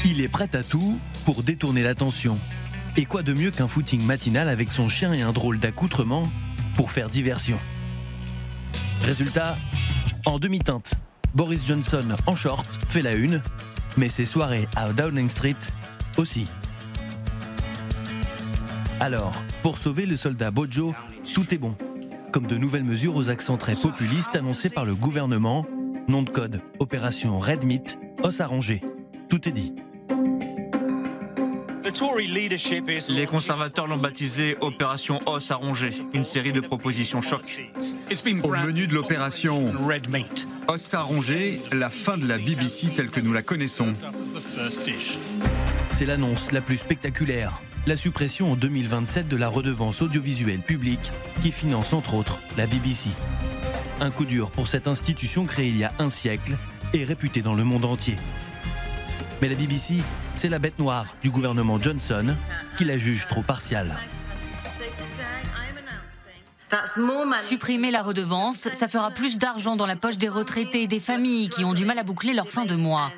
Il est prêt à tout pour détourner l'attention. Et quoi de mieux qu'un footing matinal avec son chien et un drôle d'accoutrement pour faire diversion? Résultat, en demi-teinte, Boris Johnson en short fait la une, mais ses soirées à Downing Street aussi. Alors, pour sauver le soldat Bojo, tout est bon. Comme de nouvelles mesures aux accents très populistes annoncées par le gouvernement, nom de code, opération Red Meat, os arrangé. Tout est dit. Les conservateurs l'ont baptisé Opération Os Arrongé, une série de propositions choc. Au menu de l'opération Os Arrongé, la fin de la BBC telle que nous la connaissons. C'est l'annonce la plus spectaculaire. La suppression en 2027 de la redevance audiovisuelle publique qui finance entre autres la BBC. Un coup dur pour cette institution créée il y a un siècle et réputée dans le monde entier. Mais la BBC, c'est la bête noire du gouvernement Johnson qui la juge trop partiale. Supprimer la redevance, ça fera plus d'argent dans la poche des retraités et des familles qui ont du mal à boucler leur fin de mois.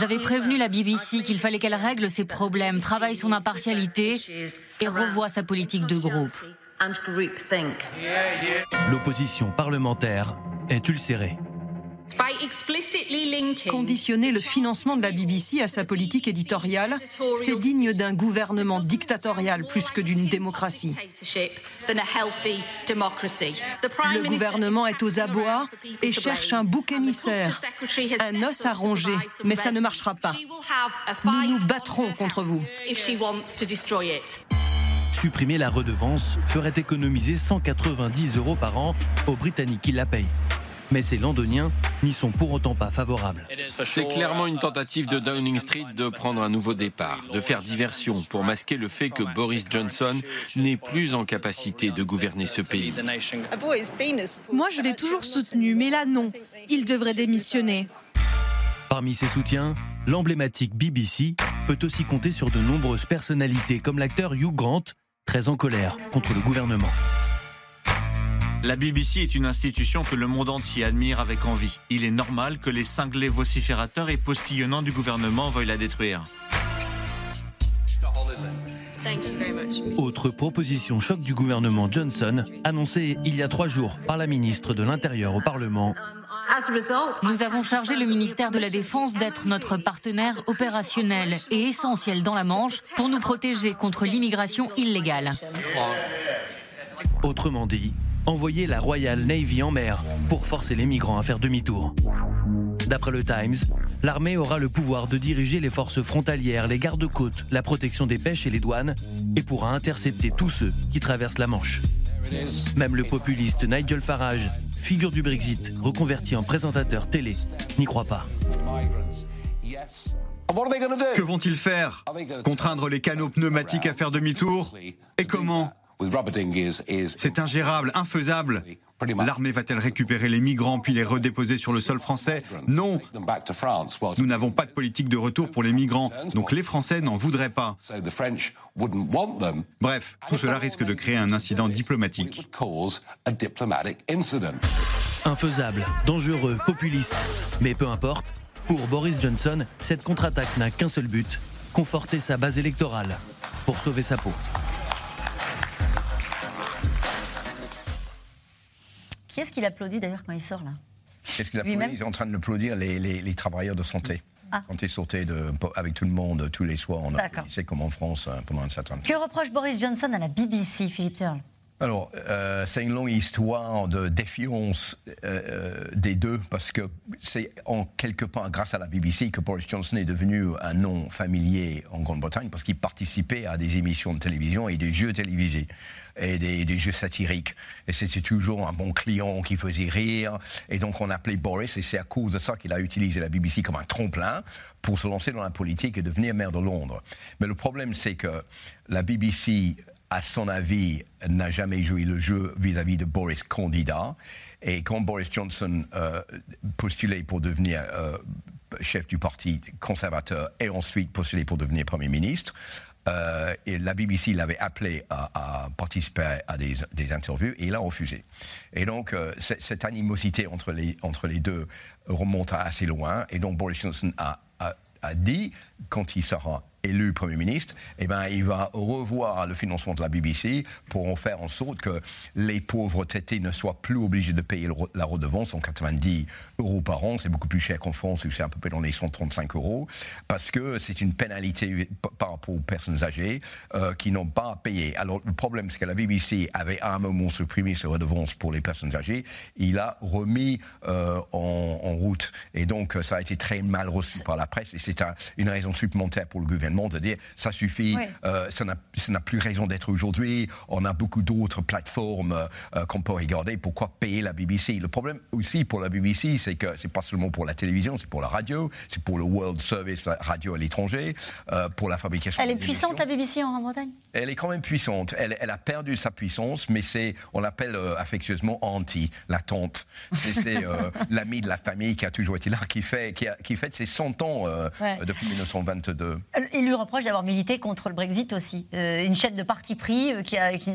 J'avais prévenu la BBC qu'il fallait qu'elle règle ses problèmes, travaille son impartialité et revoie sa politique de groupe. L'opposition parlementaire est ulcérée. Conditionner le financement de la BBC à sa politique éditoriale, c'est digne d'un gouvernement dictatorial plus que d'une démocratie. Le gouvernement est aux abois et cherche un bouc émissaire, un os à ronger, mais ça ne marchera pas. Nous nous battrons contre vous. Supprimer la redevance ferait économiser 190 euros par an aux Britanniques qui la payent mais ces londoniens n'y sont pour autant pas favorables. C'est clairement une tentative de Downing Street de prendre un nouveau départ, de faire diversion pour masquer le fait que Boris Johnson n'est plus en capacité de gouverner ce pays. Moi, je l'ai toujours soutenu, mais là, non. Il devrait démissionner. Parmi ses soutiens, l'emblématique BBC peut aussi compter sur de nombreuses personnalités comme l'acteur Hugh Grant, très en colère contre le gouvernement. La BBC est une institution que le monde entier admire avec envie. Il est normal que les cinglés vociférateurs et postillonnants du gouvernement veuillent la détruire. Autre proposition choc du gouvernement Johnson, annoncée il y a trois jours par la ministre de l'Intérieur au Parlement. Nous avons chargé le ministère de la Défense d'être notre partenaire opérationnel et essentiel dans la Manche pour nous protéger contre l'immigration illégale. Autrement dit, envoyer la Royal Navy en mer pour forcer les migrants à faire demi-tour. D'après le Times, l'armée aura le pouvoir de diriger les forces frontalières, les gardes-côtes, la protection des pêches et les douanes, et pourra intercepter tous ceux qui traversent la Manche. Même le populiste Nigel Farage, figure du Brexit, reconverti en présentateur télé, n'y croit pas. Que vont-ils faire? Contraindre les canaux pneumatiques à faire demi-tour? Et comment? C'est ingérable, infaisable. L'armée va-t-elle récupérer les migrants puis les redéposer sur le sol français? Non. Nous n'avons pas de politique de retour pour les migrants, donc les Français n'en voudraient pas. Bref, tout cela risque de créer un incident diplomatique. Infaisable, dangereux, populiste. Mais peu importe, pour Boris Johnson, cette contre-attaque n'a qu'un seul but, conforter sa base électorale pour sauver sa peau. Qui est-ce qu'il applaudit d'ailleurs quand il sort là? Qu'est-ce qu'il applaudit? Il est en train de les, les, travailleurs de santé. Ah. Quand il sortait de, avec tout le monde tous les soirs, on a, c'est comme en France euh, pendant un certain temps. Que reproche Boris Johnson à la BBC, Philippe Turle alors, euh, c'est une longue histoire de défiance euh, des deux, parce que c'est en quelque part grâce à la BBC que Boris Johnson est devenu un nom familier en Grande-Bretagne, parce qu'il participait à des émissions de télévision et des jeux télévisés et des, jeux satiriques. Et c'était toujours un bon client qui faisait rire. Et donc on appelait Boris, et c'est à cause de ça qu'il a utilisé la BBC comme un tremplin pour se lancer dans la politique et devenir maire de Londres. Mais le problème, c'est que la BBC à son avis, n'a jamais joué le jeu vis-à-vis de Boris candidat. Et quand Boris Johnson euh, postulait pour devenir euh, chef du parti conservateur et ensuite postulé pour devenir Premier ministre, euh, et la BBC l'avait appelé à, participer à des, interviews et il a refusé. Et donc, cette animosité entre les, entre les deux remonte assez loin. Et donc, Boris Johnson a, a dit, quand il sera élu Premier ministre, eh ben, il va revoir le financement de la BBC pour en faire en sorte que les pauvres traités ne soient plus obligés de payer la redevance en 90 euros par an. C'est beaucoup plus cher qu'en France où c'est à peu près dans les 135 euros parce que c'est une pénalité par rapport aux personnes âgées euh, qui n'ont pas à payer. Alors le problème, c'est que la BBC avait à un moment supprimé ces redevances pour les personnes âgées. Il a remis euh, en, route et donc ça a été très mal reçu par la presse et c'est une raison supplémentaire pour le gouvernement de dire ça suffit, euh, ça n'a plus raison d'être aujourd'hui, on a beaucoup d'autres plateformes euh, qu'on peut regarder, pourquoi payer la BBC Le problème aussi pour la BBC, c'est que c'est pas seulement pour la télévision, c'est pour la radio, c'est pour le World Service, la radio à l'étranger, euh, pour la fabrication. Elle est puissante la BBC en Grande-Bretagne? Elle est quand même puissante, elle, elle, a perdu sa puissance, mais c'est, on l'appelle affectueusement anti, la tante. C'est [laughs] l'ami de la famille qui a toujours été là, qui fait, qui, a, qui fête ses 100 ans depuis 1922 il lui reproche d'avoir milité contre le Brexit aussi. Euh, une chaîne de parti pris euh, qui, a, qui,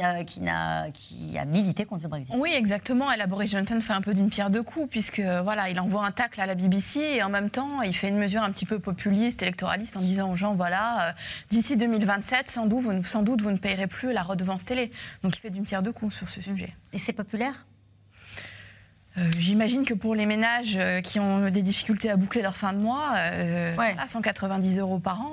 qui, a, milité contre le Brexit. Oui, exactement. Et là, Boris Johnson fait un peu d'une pierre deux coups, puisque voilà, il envoie un tacle à la BBC et en même temps, il fait une mesure un petit peu populiste, électoraliste, en disant aux gens voilà, euh, d'ici 2027, sans doute, vous, sans doute, vous ne payerez plus la redevance télé. Donc il fait d'une pierre deux coups sur ce sujet. Et c'est populaire? Euh, j'imagine que pour les ménages euh, qui ont des difficultés à boucler leur fin de mois, euh, à 190 euros par an,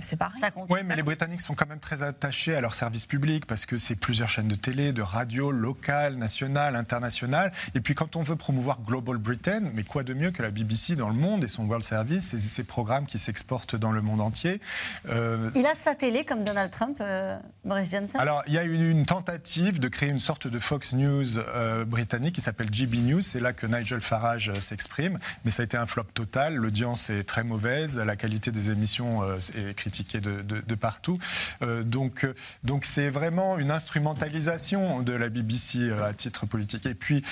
c'est pas rien. Oui, mais les Britanniques sont quand même très attachés à leur service public parce que c'est plusieurs chaînes de télé, de radio, locales, nationales, internationales. Et puis quand on veut promouvoir Global Britain, mais quoi de mieux que la BBC dans le monde et son World Service et ses programmes qui s'exportent dans le monde entier Il a sa télé comme Donald Trump, Boris Johnson. Alors, il y a eu une tentative de créer une sorte de Fox News britannique qui s'appelle GB News c'est là que Nigel Farage euh, s'exprime, mais ça a été un flop total. L'audience est très mauvaise, la qualité des émissions euh, est critiquée de, partout. Euh, donc, donc c'est vraiment une instrumentalisation de la BBC à titre politique. Et puis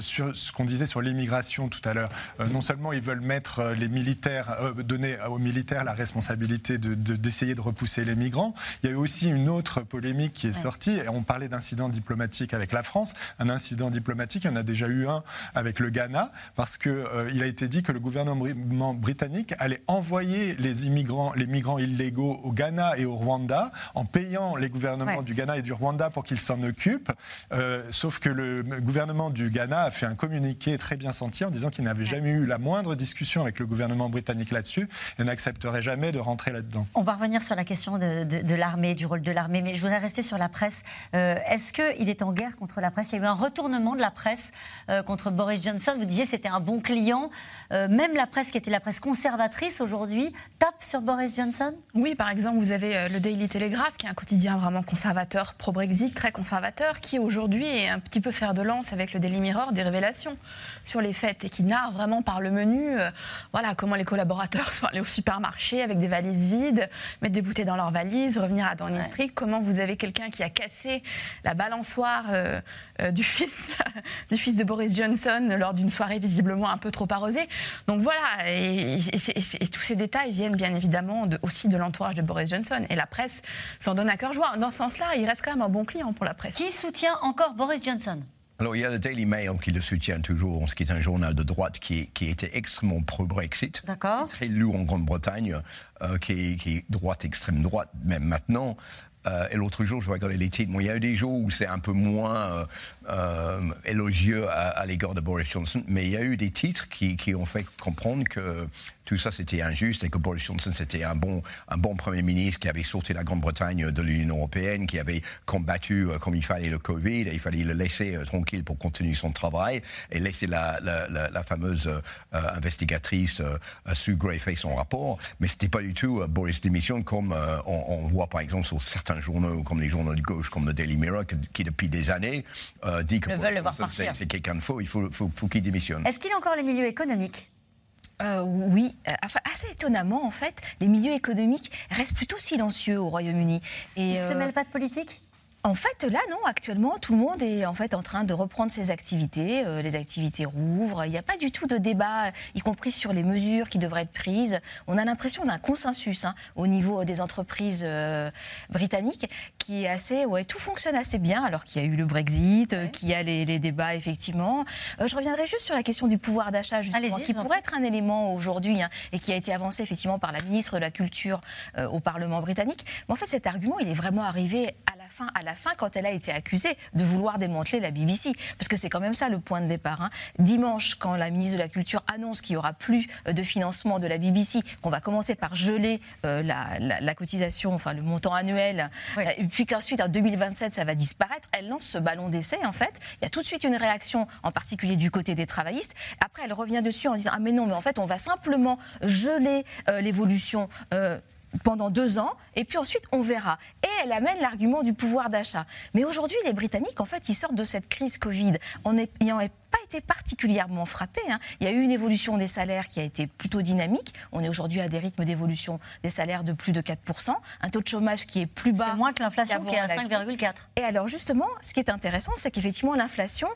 sur ce qu'on disait sur l'immigration tout à l'heure, non seulement ils veulent mettre les militaires, donner aux militaires la responsabilité d'essayer de, repousser les migrants. Il y a eu aussi une autre polémique qui est sortie. Et on parlait d'incidents diplomatiques avec la France. Un incident diplomatique, il y en a déjà eu un avec le Ghana, parce qu'il euh, il a été dit que le gouvernement britannique allait envoyer les immigrants, les migrants illégaux au Ghana et au Rwanda, en payant les gouvernements du Ghana et du Rwanda pour qu'ils s'en occupent. Euh, sauf que le gouvernement du Ghana a fait un communiqué très bien senti en disant qu'il n'avait jamais eu la moindre discussion avec le gouvernement britannique là-dessus et n'accepterait jamais de rentrer là-dedans. On va revenir sur la question de, l'armée, du rôle de l'armée, mais je voudrais rester sur la presse. Euh, est-ce qu'il est en guerre contre la presse? Il y a eu un retournement de la presse contre Boris Johnson. Vous disiez c'était un bon client. Euh, même la presse qui était la presse conservatrice aujourd'hui tape sur Boris Johnson? Oui, par exemple, vous avez euh, le Daily Telegraph, qui est un quotidien vraiment conservateur, pro-Brexit, très conservateur, qui aujourd'hui est un petit peu fer de lance avec le Daily Mirror des révélations sur les fêtes et qui narre vraiment par le menu euh, voilà, comment les collaborateurs [laughs] sont allés au supermarché avec des valises vides, mettre des bouteilles dans leurs valises, revenir à Downing Street, comment vous avez quelqu'un qui a cassé la balançoire du, [laughs] fils, du fils de Boris Johnson lors d'une soirée visiblement un peu trop arrosée. Donc voilà, et, tous ces détails viennent bien évidemment aussi de l'entourage de Boris Johnson. Et la presse s'en donne à cœur joie. Dans ce sens-là, il reste quand même un bon client pour la presse. Qui soutient encore Boris Johnson? Alors, il y a le Daily Mail qui le soutient toujours, ce qui est un journal de droite qui, qui était extrêmement pro-Brexit. D'accord. Très lourd en Grande-Bretagne, euh, qui, est, qui, est, droite, extrême droite, même maintenant. et l'autre jour, je regardais les titres. Bon, il y a eu des jours où c'est un peu moins élogieux à, l'égard de Boris Johnson, mais il y a eu des titres qui, ont fait comprendre que tout ça c'était injuste et que Boris Johnson c'était un bon, un bon Premier ministre qui avait sorti la Grande-Bretagne de l'Union européenne, qui avait combattu comme il fallait le Covid, et il fallait le laisser tranquille pour continuer son travail et laisser la, fameuse investigatrice Sue Gray faire son rapport. Mais c'était pas du tout Boris démission comme on, voit par exemple sur certains journaux, comme les journaux de gauche, comme le Daily Mirror, qui, depuis des années dit que c'est quelqu'un de faux, il faut, faut, faut qu'il démissionne. Est-ce qu'il a encore les milieux économiques euh, oui, euh, enfin, assez étonnamment en fait, les milieux économiques restent plutôt silencieux au Royaume-Uni. Ils ne se mêlent pas de politique? En fait, là, non, actuellement, tout le monde est en fait en train de reprendre ses activités. Euh, les activités rouvrent. Il n'y a pas du tout de débat, y compris sur les mesures qui devraient être prises. On a l'impression d'un consensus hein, au niveau des entreprises euh, britanniques qui est assez. Ouais, tout fonctionne assez bien, alors qu'il y a eu le Brexit, euh, qu'il y a les, débats, effectivement. je reviendrai juste sur la question du pouvoir d'achat, justement, qui pourrait être un élément aujourd'hui hein, et qui a été avancé, effectivement, par la ministre de la Culture au Parlement britannique. Mais en fait, cet argument, il est vraiment arrivé à la fin, à la fin quand elle a été accusée de vouloir démanteler la BBC. Parce que c'est quand même ça le point de départ. Hein. Dimanche, quand la ministre de la Culture annonce qu'il n'y aura plus euh, de financement de la BBC, qu'on va commencer par geler euh, la, cotisation, enfin le montant annuel, euh, et puis qu'ensuite en 2027 ça va disparaître, elle lance ce ballon d'essai en fait. Il y a tout de suite une réaction, en particulier du côté des travaillistes. Après, elle revient dessus en disant ah mais non, mais en fait on va simplement geler l'évolution pendant deux ans, et puis ensuite on verra. Et elle amène l'argument du pouvoir d'achat. Mais aujourd'hui, les Britanniques, en fait, ils sortent de cette crise Covid en ayant pas été particulièrement frappé. Hein. Il y a eu une évolution des salaires qui a été plutôt dynamique. On est aujourd'hui à des rythmes d'évolution des salaires de plus de 4%, un taux de chômage qui est plus bas. C'est moins que l'inflation qui est à 5,4. Et alors justement, ce qui est intéressant, c'est qu'effectivement l'inflation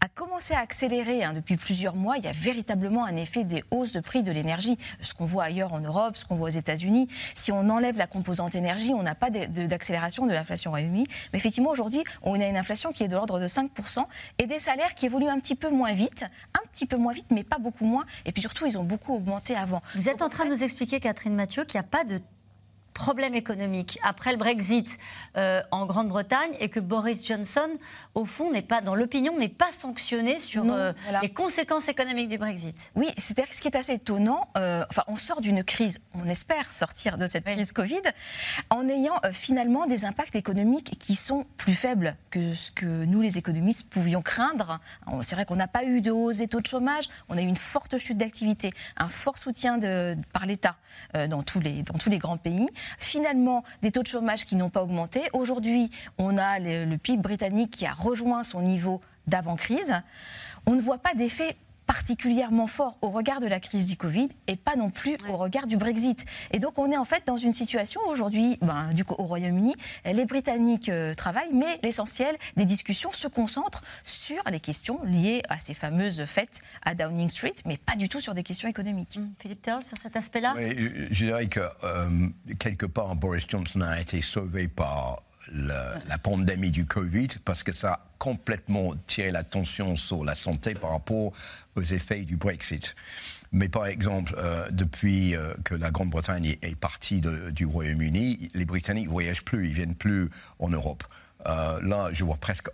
a commencé à accélérer hein, depuis plusieurs mois. Il y a véritablement un effet des hausses de prix de l'énergie. Ce qu'on voit ailleurs en Europe, ce qu'on voit aux États-Unis. Si on enlève la composante énergie, on n'a pas d'accélération de, l'inflation Royaume-Uni. Mais effectivement, aujourd'hui, on a une inflation qui est de l'ordre de 5% et des salaires qui évoluent un petit peu moins vite, un petit peu moins vite, mais pas beaucoup moins. Et puis surtout, ils ont beaucoup augmenté avant. Vous êtes en train de nous expliquer, Catherine Mathieu, qu'il n'y a pas de problème économique après le Brexit euh, en Grande-Bretagne et que Boris Johnson, au fond, n'est pas dans l'opinion, n'est pas sanctionné sur euh, les conséquences économiques du Brexit. Oui, c'est-à-dire ce qui est assez étonnant. Euh, enfin, on sort d'une crise, on espère sortir de cette crise Covid, en ayant finalement des impacts économiques qui sont plus faibles que ce que nous, les économistes, pouvions craindre. C'est vrai qu'on n'a pas eu de hausse des taux de chômage, on a eu une forte chute d'activité, un fort soutien de, par l'État dans, tous les, dans tous les grands pays finalement des taux de chômage qui n'ont pas augmenté. Aujourd'hui, on a le, PIB britannique qui a rejoint son niveau d'avant-crise. On ne voit pas d'effet particulièrement fort au regard de la crise du Covid et pas non plus au regard du Brexit. Et donc on est en fait dans une situation aujourd'hui, ben, du coup, au Royaume-Uni, les Britanniques euh, travaillent, mais l'essentiel des discussions se concentre sur les questions liées à ces fameuses fêtes à Downing Street, mais pas du tout sur des questions économiques. Hum, Philippe Terrell, sur cet aspect-là? Je dirais que euh, quelque part Boris Johnson a été sauvé par la pandémie du Covid parce que ça a complètement tiré l'attention sur la santé par rapport aux effets du Brexit. Mais par exemple, euh, depuis euh, que la Grande-Bretagne est, partie du Royaume-Uni, les Britanniques ne voyagent plus, ils viennent plus en Europe. Euh, là, je vois presque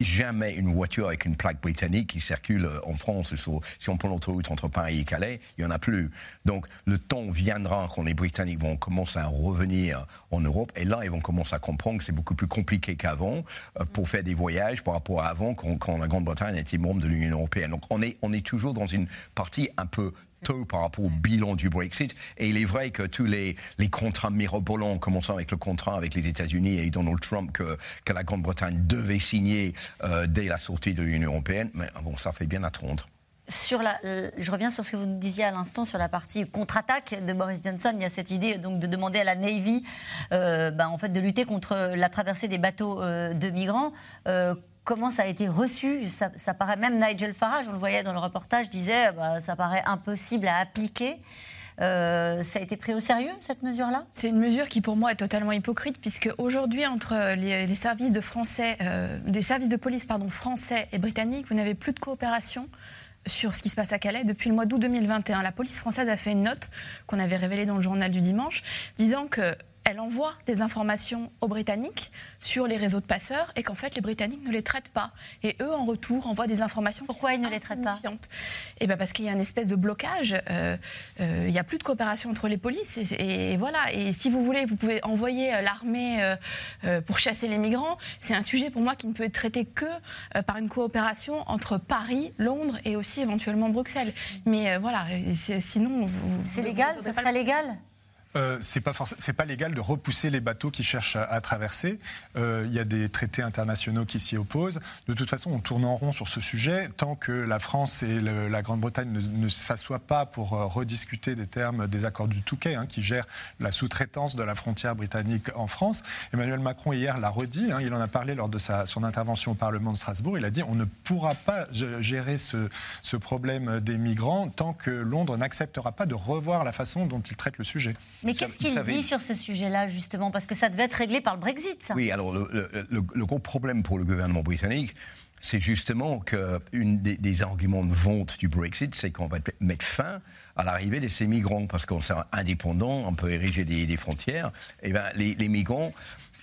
jamais une voiture avec une plaque britannique qui circule en France. Si on prend l'autoroute entre Paris et Calais, il n'y en a plus. Donc le temps viendra quand les Britanniques vont commencer à revenir en Europe. Et là, ils vont commencer à comprendre que c'est beaucoup plus compliqué qu'avant euh, pour faire des voyages par rapport à avant, quand, quand la Grande-Bretagne était membre de l'Union européenne. Donc on est, on est toujours dans une partie un peu par rapport au bilan du Brexit. Et il est vrai que tous les, les contrats mirobolants, commençant avec le contrat avec les États-Unis et Donald Trump, que, la Grande-Bretagne devait signer euh, dès la sortie de l'Union européenne, mais bon, ça fait bien attendre. Sur la, euh, je reviens sur ce que vous disiez à l'instant sur la partie contre-attaque de Boris Johnson. Il y a cette idée donc de demander à la Navy, euh, ben, en fait, de lutter contre la traversée des bateaux de migrants comment ça a été reçu ça, paraît même Nigel Farage, on le voyait dans le reportage, disait bah, ça paraît impossible à appliquer. Euh, ça a été pris au sérieux, cette mesure-là? C'est une mesure qui, pour moi, est totalement hypocrite, puisque aujourd'hui, entre les, services de français, euh, services de police français et britanniques, vous n'avez plus de coopération sur ce qui se passe à Calais depuis le mois d'août 2021. La police française a fait une note qu'on avait révélée dans le journal du dimanche, disant que elle envoie des informations aux Britanniques sur les réseaux de passeurs et qu'en fait les Britanniques ne les traitent pas. Et eux, en retour, envoient des informations. Pourquoi ils ne les traitent pas Eh ben parce qu'il y a une espèce de blocage. Euh, euh, il n'y a plus de coopération entre les polices. Et, voilà. Et si vous voulez, vous pouvez envoyer euh, l'armée pour chasser les migrants. C'est un sujet pour moi qui ne peut être traité que par une coopération entre Paris, Londres et aussi éventuellement Bruxelles. Mais voilà, sinon. C'est légal Ce serait légal euh, c'est pas légal de repousser les bateaux qui cherchent à, traverser. Euh, il y a des traités internationaux qui s'y opposent. De toute façon, on tourne en rond sur ce sujet tant que la France et la Grande-Bretagne ne, s'assoient pas pour euh, rediscuter des termes des accords du Touquet, hein, qui gèrent la sous-traitance de la frontière britannique en France. Emmanuel Macron hier l'a redit. Hein, il en a parlé lors de son intervention au Parlement de Strasbourg. Il a dit on ne pourra pas gérer ce problème des migrants tant que Londres n'acceptera pas de revoir la façon dont il traite le sujet. Mais qu'est-ce qu'il dit sur ce sujet-là, justement? Parce que ça devait être réglé par le Brexit, ça. Oui, alors le, gros problème pour le gouvernement britannique, c'est justement qu'un des, des, arguments de vente du Brexit, c'est qu'on va mettre fin à l'arrivée de ces migrants, parce qu'on sera indépendant, on peut ériger des, frontières. Et eh bien, les, les migrants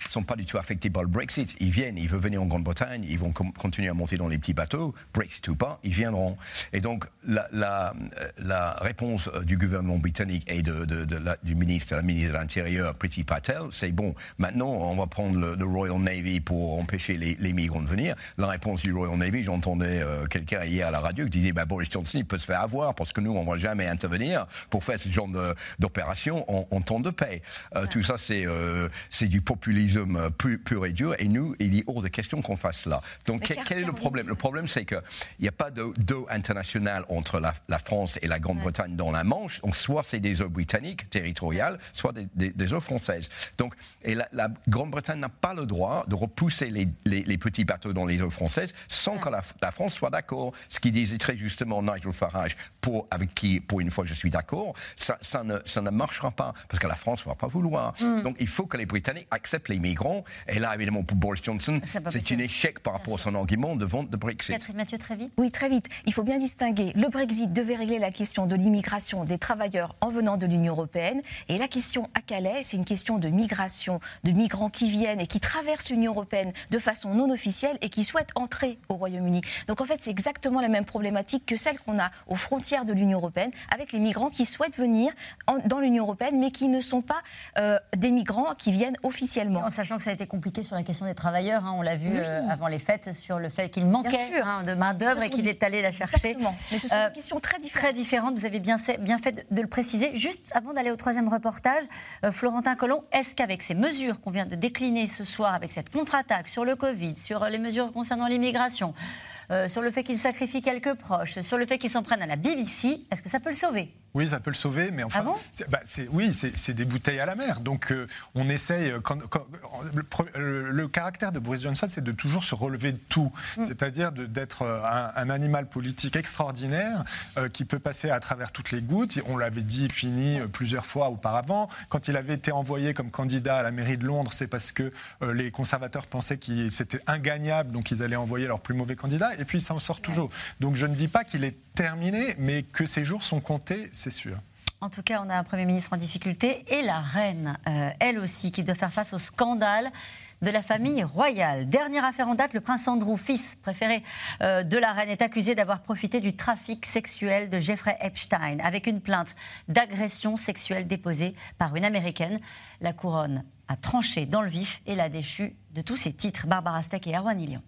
ne sont pas du tout affectés par le Brexit. Ils viennent, ils veulent venir en Grande-Bretagne, ils vont continuer à monter dans les petits bateaux, Brexit ou pas, ils viendront. Et donc la, la, la réponse euh, du gouvernement britannique et de, de, de la, du ministre, la ministre de l'Intérieur, Priti Patel, c'est bon, maintenant on va prendre le, Royal Navy pour empêcher les, les, migrants de venir. La réponse du Royal Navy, j'entendais euh, quelqu'un hier à la radio qui disait bah, Boris Johnson il peut se faire avoir parce que nous on ne va jamais intervenir pour faire ce genre d'opération en, en, temps de paix. Euh, tout ça c'est euh, c'est du populisme pur, et dur. Et nous, il est hors de question qu'on fasse cela. Donc, quel, est le problème? Le problème, c'est qu'il n'y a pas d'eau internationale entre la, France et la Grande-Bretagne dans la Manche. Donc, soit c'est des eaux britanniques territoriales, soit des, eaux françaises. Donc, et la, Grande-Bretagne n'a pas le droit de repousser les, petits bateaux dans les eaux françaises sans que la, France soit d'accord. Ce qui disait très justement Nigel Farage, pour, avec qui, pour une fois, je suis d'accord, ça, ne, ça ne marchera pas parce que la France ne va pas vouloir. Mm. Donc, il faut que les Britanniques acceptent les migrants. Et là, évidemment, pour Boris Johnson, c'est un échec par rapport à son argument de vente de Brexit. Mathieu, très vite. Oui, très vite. Il faut bien distinguer. Le Brexit devait régler la question de l'immigration des travailleurs en venant de l'Union européenne. Et la question à Calais, c'est une question de migration, de migrants qui viennent et qui traversent l'Union européenne de façon non officielle et qui souhaitent entrer au Royaume-Uni. Donc en fait, c'est exactement la même problématique que celle qu'on a aux frontières de l'Union européenne avec les migrants qui souhaitent venir dans l'Union européenne mais qui ne sont pas euh, des migrants qui viennent officiellement sachant que ça a été compliqué sur la question des travailleurs. Hein, on l'a vu euh, avant les fêtes sur le fait qu'il manquait hein, de main-d'œuvre et qu'il est allé la chercher. Exactement. Mais ce sont euh, des questions très différentes. Très différentes. Vous avez bien, bien fait de, le préciser. Juste avant d'aller au troisième reportage, euh, Florentin Collomb, est-ce qu'avec ces mesures qu'on vient de décliner ce soir, avec cette contre-attaque sur le Covid, sur les mesures concernant l'immigration, sur le fait qu'il sacrifie quelques proches, sur le fait qu'il s'en prenne à la BBC, est-ce que ça peut le sauver? Oui, ça peut le sauver, mais enfin, ah bah, oui, c'est des bouteilles à la mer. Donc, euh, on essaye. Euh, quand, le, caractère de Boris Johnson, c'est de toujours se relever de tout, mm. c'est-à-dire d'être euh, un, animal politique extraordinaire qui peut passer à travers toutes les gouttes. On l'avait dit, fini plusieurs fois auparavant. Quand il avait été envoyé comme candidat à la mairie de Londres, c'est parce que les conservateurs pensaient que c'était ingagnable, donc ils allaient envoyer leur plus mauvais candidat. Et puis, ça en sort toujours. Donc, je ne dis pas qu'il est terminé, mais que ses jours sont comptés, c'est sûr. En tout cas, on a un Premier ministre en difficulté et la reine, euh, elle aussi, qui doit faire face au scandale de la famille royale. Dernière affaire en date, le prince Andrew, fils préféré euh, de la reine, est accusé d'avoir profité du trafic sexuel de Jeffrey Epstein avec une plainte d'agression sexuelle déposée par une Américaine. La couronne a tranché dans le vif et l'a déchu de tous ses titres. Barbara Steck et Erwan Ilion.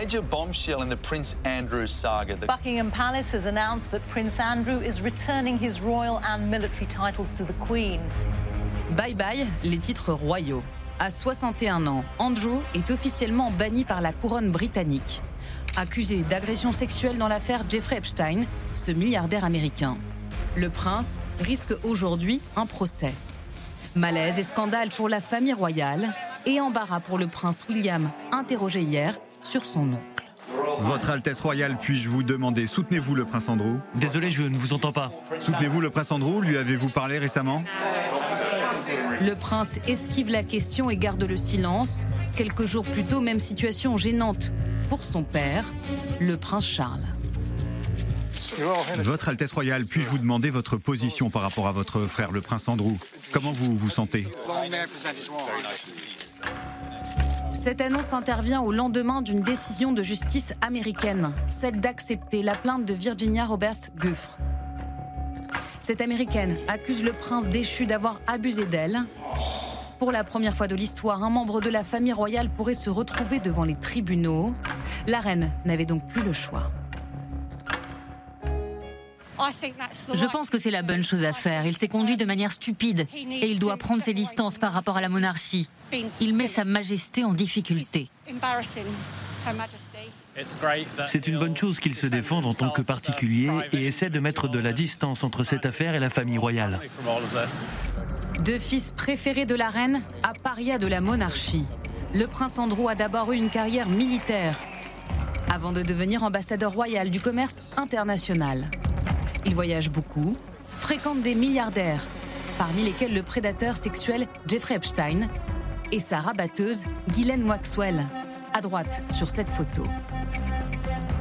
Major bombshell in the Prince Andrew saga. The Buckingham Palace has announced that Prince Andrew is returning his royal and military titles to the Queen. Bye bye les titres royaux. À 61 ans, Andrew est officiellement banni par la couronne britannique. Accusé d'agression sexuelle dans l'affaire Jeffrey Epstein, ce milliardaire américain. Le prince risque aujourd'hui un procès. Malaise et scandale pour la famille royale et embarras pour le prince William, interrogé hier sur son oncle. Votre Altesse Royale, puis-je vous demander, soutenez-vous le prince Andrew? Désolé, je ne vous entends pas. Soutenez-vous le prince Andrew? Lui avez-vous parlé récemment? Le prince esquive la question et garde le silence. Quelques jours plus tôt, même situation gênante pour son père, le prince Charles. Votre Altesse royale, puis-je vous demander votre position par rapport à votre frère, le prince Andrew? Comment vous vous sentez? Cette annonce intervient au lendemain d'une décision de justice américaine, celle d'accepter la plainte de Virginia Roberts Guffre. Cette américaine accuse le prince déchu d'avoir abusé d'elle. Pour la première fois de l'histoire, un membre de la famille royale pourrait se retrouver devant les tribunaux. La reine n'avait donc plus le choix. Je pense que c'est la bonne chose à faire. Il s'est conduit de manière stupide et il doit prendre ses distances par rapport à la monarchie. Il met Sa Majesté en difficulté. C'est une bonne chose qu'il se défende en tant que particulier et essaie de mettre de la distance entre cette affaire et la famille royale. Deux fils préférés de la reine à paria de la monarchie. Le prince Andrew a d'abord eu une carrière militaire avant de devenir ambassadeur royal du commerce international. Il voyage beaucoup, fréquente des milliardaires, parmi lesquels le prédateur sexuel Jeffrey Epstein et sa rabatteuse Ghislaine Maxwell, à droite sur cette photo.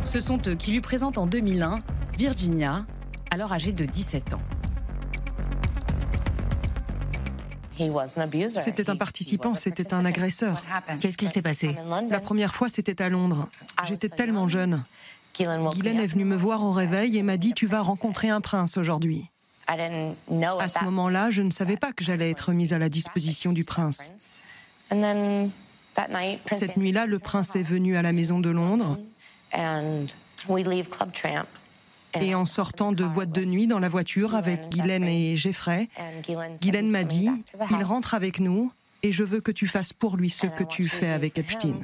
Ce sont eux qui lui présentent en 2001 Virginia, alors âgée de 17 ans. C'était un participant, c'était un agresseur. Qu'est-ce qu'il s'est passé? La première fois, c'était à Londres. J'étais tellement jeune. Guylaine est venue me voir au réveil et m'a dit Tu vas rencontrer un prince aujourd'hui. À ce moment-là, je ne savais pas que j'allais être mise à la disposition du prince. Cette nuit-là, le prince est venu à la maison de Londres. Et en sortant de boîte de nuit dans la voiture avec Guylaine et Jeffrey, Guylaine m'a dit Il rentre avec nous et je veux que tu fasses pour lui ce que tu fais avec Epstein.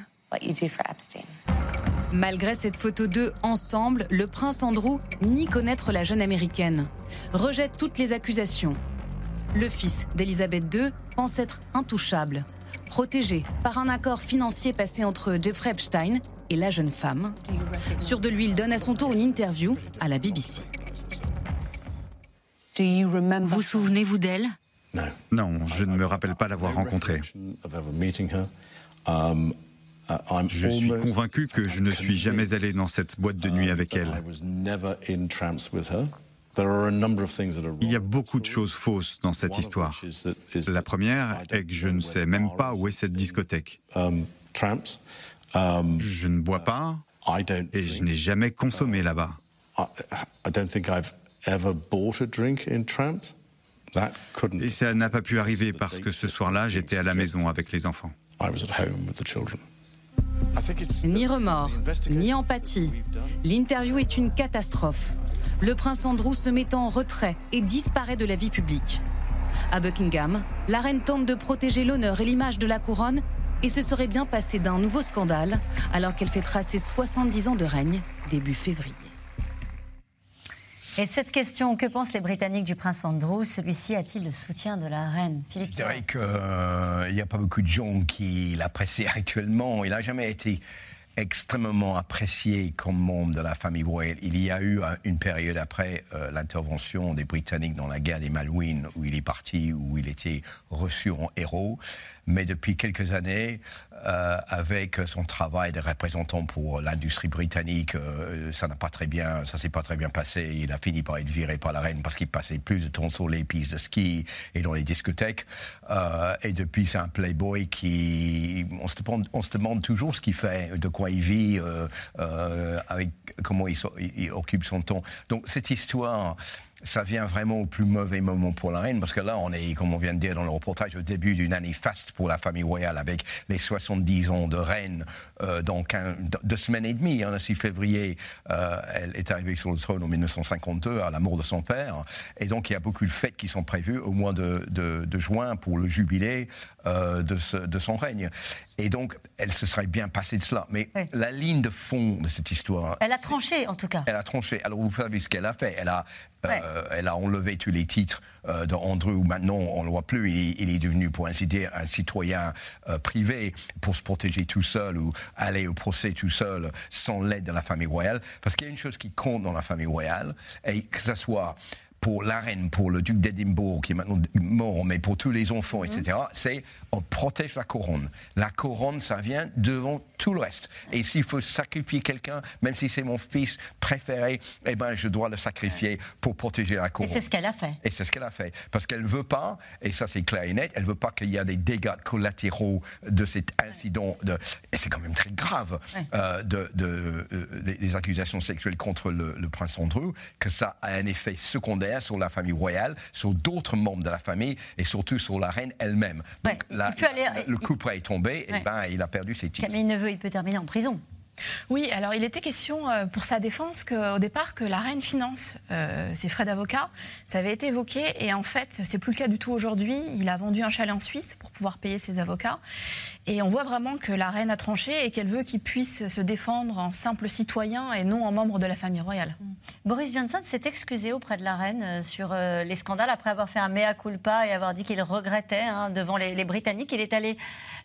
Malgré cette photo d'eux ensemble, le prince Andrew nie connaître la jeune américaine, rejette toutes les accusations. Le fils d'Elisabeth II pense être intouchable, protégé par un accord financier passé entre Jeffrey Epstein et la jeune femme. Sûr de lui, il donne à son tour une interview à la BBC. Vous souvenez-vous d'elle? Non, je ne me rappelle pas l'avoir rencontrée. Je suis convaincu que je ne suis jamais allé dans cette boîte de nuit avec elle. Il y a beaucoup de choses fausses dans cette histoire. La première est que je ne sais même pas où est cette discothèque. Je ne bois pas et je n'ai jamais consommé là-bas. Et ça n'a pas pu arriver parce que ce soir-là, j'étais à la maison avec les enfants. Ni remords, ni empathie. L'interview est une catastrophe. Le prince Andrew se met en retrait et disparaît de la vie publique. À Buckingham, la reine tente de protéger l'honneur et l'image de la couronne et se serait bien passé d'un nouveau scandale alors qu'elle fait tracer 70 ans de règne début février. Et cette question, que pensent les Britanniques du prince Andrew? Celui-ci a-t-il le soutien de la reine? Philippe Je dirais qu'il euh, n'y a pas beaucoup de gens qui l'apprécient [laughs] actuellement. Il n'a jamais été extrêmement apprécié comme membre de la famille royale. Il y a eu une période après euh, l'intervention des Britanniques dans la guerre des Malouines où il est parti, où il était reçu en héros. Mais depuis quelques années, euh, avec son travail de représentant pour l'industrie britannique, euh, ça n'a pas très bien, ça s'est pas très bien passé. Il a fini par être viré par la reine parce qu'il passait plus de temps sur les pistes de ski et dans les discothèques. Euh, et depuis, c'est un playboy qui, on se demande, toujours ce qu'il fait, de quoi il vit, avec comment il occupe son temps. Donc cette histoire ça vient vraiment au plus mauvais moment pour la reine, parce que là, on est, comme on vient de dire dans le reportage, au début d'une année faste pour la famille royale, avec les 70 ans de reine, euh, donc deux semaines et demie. Hein, 6 février, euh, elle est arrivée sur le trône en 1952, à la mort de son père. Et donc, il y a beaucoup de fêtes qui sont prévues au mois de, juin pour le jubilé euh, de, son règne. Et donc, elle se serait bien passée de cela. Mais la ligne de fond de cette histoire... Elle a tranché, en tout cas. Elle a tranché. Alors, vous savez ce qu'elle a fait. Elle a euh, elle a enlevé tous les titres euh, d'Andrew. Maintenant, on ne le voit plus. Il, est devenu, pour ainsi dire, un citoyen euh, privé pour se protéger tout seul ou aller au procès tout seul sans l'aide de la famille royale. Parce qu'il y a une chose qui compte dans la famille royale, et que ce soit pour la reine, pour le duc d'Édimbourg, qui est maintenant mort, mais pour tous les enfants, etc., mhm. c'est on protège la couronne. La couronne, ça vient devant tout le reste. Et s'il faut sacrifier quelqu'un, même si c'est mon fils préféré, eh ben, je dois le sacrifier pour protéger la couronne. Et c'est ce qu'elle a fait. Et c'est ce qu'elle a fait. Parce qu'elle ne veut pas, et ça c'est clair et net, elle ne veut pas qu'il y ait des dégâts collatéraux de cet incident. De, et c'est quand même très grave, euh, de, de les, accusations sexuelles contre le, le prince Andrew, que ça a un effet secondaire sur la famille royale, sur d'autres membres de la famille et surtout sur la reine elle-même. Donc le couple est tombé et ben, il a perdu ses titres. Camille Neveu, il peut terminer en prison. Oui, alors il était question euh, pour sa défense qu'au départ que la reine finance euh, ses frais d'avocat. Ça avait été évoqué et en fait c'est plus le cas du tout aujourd'hui. Il a vendu un chalet en Suisse pour pouvoir payer ses avocats et on voit vraiment que la reine a tranché et qu'elle veut qu'il puisse se défendre en simple citoyen et non en membre de la famille royale. Mm. Boris Johnson s'est excusé auprès de la reine euh, sur les scandales après avoir fait un mea culpa et avoir dit qu'il regrettait hein, devant les, les Britanniques. Il est allé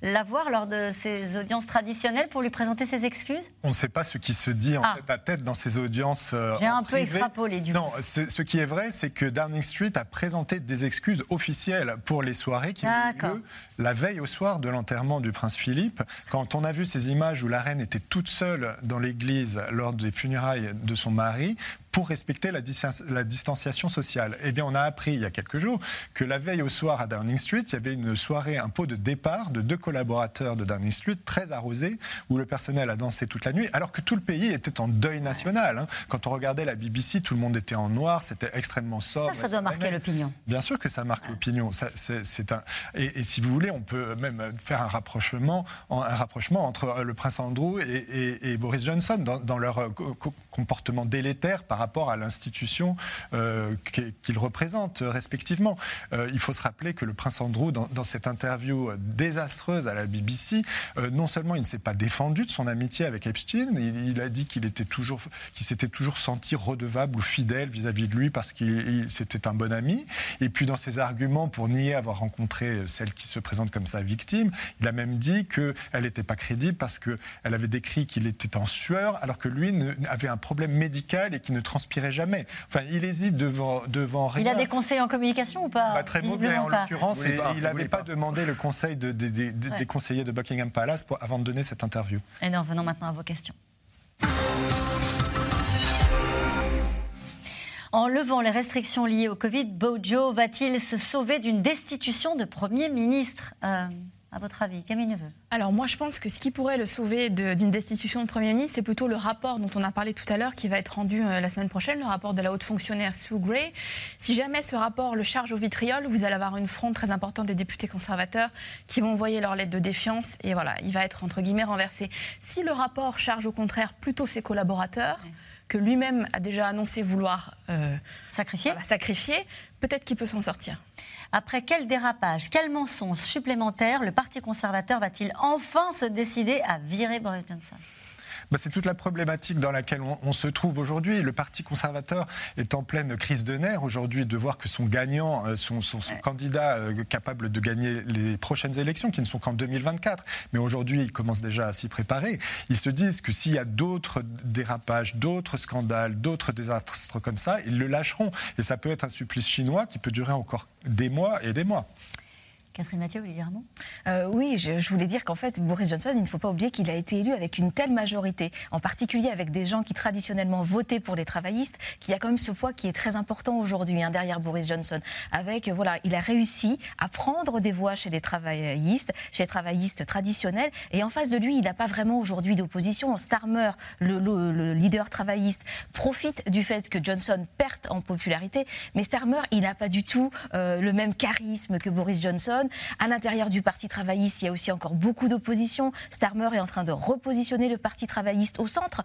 la voir lors de ses audiences traditionnelles pour lui présenter ses excuses on ne sait pas ce qui se dit en ah. tête à tête dans ces audiences. Euh, J'ai un peu extrapolé du Non, ce qui est vrai, c'est que Downing Street a présenté des excuses officielles pour les soirées qui ont eu lieu la veille au soir de l'enterrement du prince Philippe. Quand on a vu ces images où la reine était toute seule dans l'église lors des funérailles de son mari, pour respecter la, la, distanciation sociale. Eh bien, on a appris il y a quelques jours que la veille au soir à Downing Street, il y avait une soirée, un pot de départ de deux collaborateurs de Downing Street, très arrosé, où le personnel a dansé toute la nuit, alors que tout le pays était en deuil national. Hein. Quand on regardait la BBC, tout le monde était en noir, c'était extrêmement sobre. Ça, ça doit marquer l'opinion. Bien sûr que ça marque l'opinion. C'est un... Et, si vous voulez, on peut même faire un rapprochement, un rapprochement entre euh, le prince Andrew et, Boris Johnson dans, dans leur euh, comportement délétère par rapport rapport à l'institution euh, qu'ils représentent respectivement. Euh, il faut se rappeler que le prince Andrew, dans, cette interview désastreuse à la BBC, euh, non seulement il ne s'est pas défendu de son amitié avec Epstein, il, a dit qu'il était toujours, qu'il s'était toujours senti redevable ou fidèle vis-à-vis de lui parce qu'il c'était un bon ami. Et puis dans ses arguments pour nier avoir rencontré celle qui se présente comme sa victime, il a même dit qu'elle n'était pas crédible parce qu'elle avait décrit qu'il était en sueur alors que lui avait un problème médical et qu'il ne transpirait jamais. Enfin, il hésite devant, devant rien. Il a des conseils en communication ou pas, Très mauvais en l'occurrence. Et il n'avait pas, demandé le conseil de, des conseillers de Buckingham Palace pour, avant de donner cette interview. Et nous revenons maintenant à vos questions. En levant les restrictions liées au Covid, Bojo va-t-il se sauver d'une destitution de Premier ministre euh, à votre avis Camille Neveu Alors moi je pense que ce qui pourrait le sauver d'une destitution de Premier ministre, c'est plutôt le rapport dont on a parlé tout à l'heure qui va être rendu euh, la semaine prochaine, le rapport de la haute fonctionnaire Sue Gray. Si jamais ce rapport le charge au vitriol, vous allez avoir une fronde très importante des députés conservateurs qui vont envoyer leur lettre de défiance et voilà, il va être entre guillemets renversé. Si le rapport charge au contraire plutôt ses collaborateurs, que lui-même a déjà annoncé vouloir euh, sacrifier, sacrifier peut-être qu'il peut s'en sortir. Après quel dérapage, quel mensonge supplémentaire le Parti conservateur va-t-il enfin se décider à virer Boris Johnson? Bah, c'est toute la problématique dans laquelle on, se trouve aujourd'hui. Le Parti conservateur est en pleine crise de nerfs aujourd'hui de voir que son gagnant, euh, son, candidat euh, capable de gagner les prochaines élections, qui ne sont qu'en 2024, mais aujourd'hui ils commencent déjà à s'y préparer, ils se disent que s'il y a d'autres dérapages, d'autres scandales, d'autres désastres comme ça, ils le lâcheront. Et ça peut être un supplice chinois qui peut durer encore des mois et des mois. Catherine Mathieu, vous dire euh, Oui, je, voulais dire qu'en fait, Boris Johnson, il ne faut pas oublier qu'il a été élu avec une telle majorité, en particulier avec des gens qui traditionnellement votaient pour les travaillistes, qu'il y a quand même ce poids qui est très important aujourd'hui hein, derrière Boris Johnson. Avec, voilà, il a réussi à prendre des voix chez les travaillistes, chez les travaillistes traditionnels, et en face de lui, il n'a pas vraiment aujourd'hui d'opposition. Starmer, le, leader travailliste, profite du fait que Johnson perde en popularité, mais Starmer, il n'a pas du tout euh, le même charisme que Boris Johnson. À l'intérieur du Parti travailliste, il y a aussi encore beaucoup d'opposition. Starmer est en train de repositionner le Parti travailliste au centre,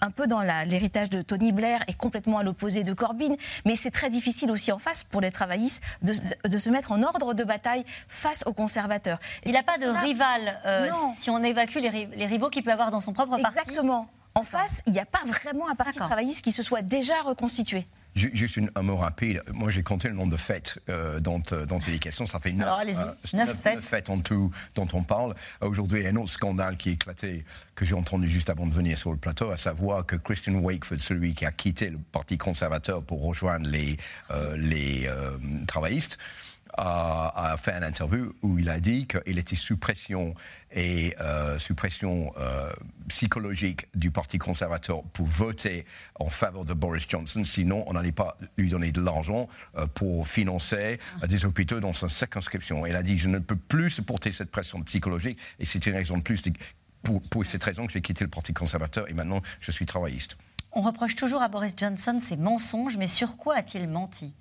un peu dans l'héritage de Tony Blair et complètement à l'opposé de Corbyn. Mais c'est très difficile aussi en face pour les travaillistes de, se mettre en ordre de bataille face aux conservateurs. il n'a pas de rival euh, si on évacue les, les rivaux qu'il peut avoir dans son propre parti. Exactement. En face, il n'y a pas vraiment un parti travailliste qui se soit déjà reconstitué. Juste un mot rapide. Moi, j'ai compté le nombre de fêtes euh, dont, euh, dont il est question. Ça fait neuf, Alors, neuf, fêtes. fêtes. en tout dont on parle. Aujourd'hui, il y a un autre scandale qui est éclaté, que j'ai entendu juste avant de venir sur le plateau, à savoir que Christian Wakeford, celui qui a quitté le Parti conservateur pour rejoindre les, les travaillistes, a, fait une interview où il a dit qu'il était sous pression et euh, euh, psychologique du Parti conservateur pour voter en faveur de Boris Johnson. Sinon, on n'allait pas lui donner de l'argent euh, pour financer des hôpitaux dans sa circonscription. Il a dit je ne peux plus supporter cette pression psychologique et c'est une raison de plus pour, cette raison que j'ai quitté le Parti conservateur et maintenant je suis travailliste. On reproche toujours à Boris Johnson ses mensonges, mais sur quoi a-t-il menti?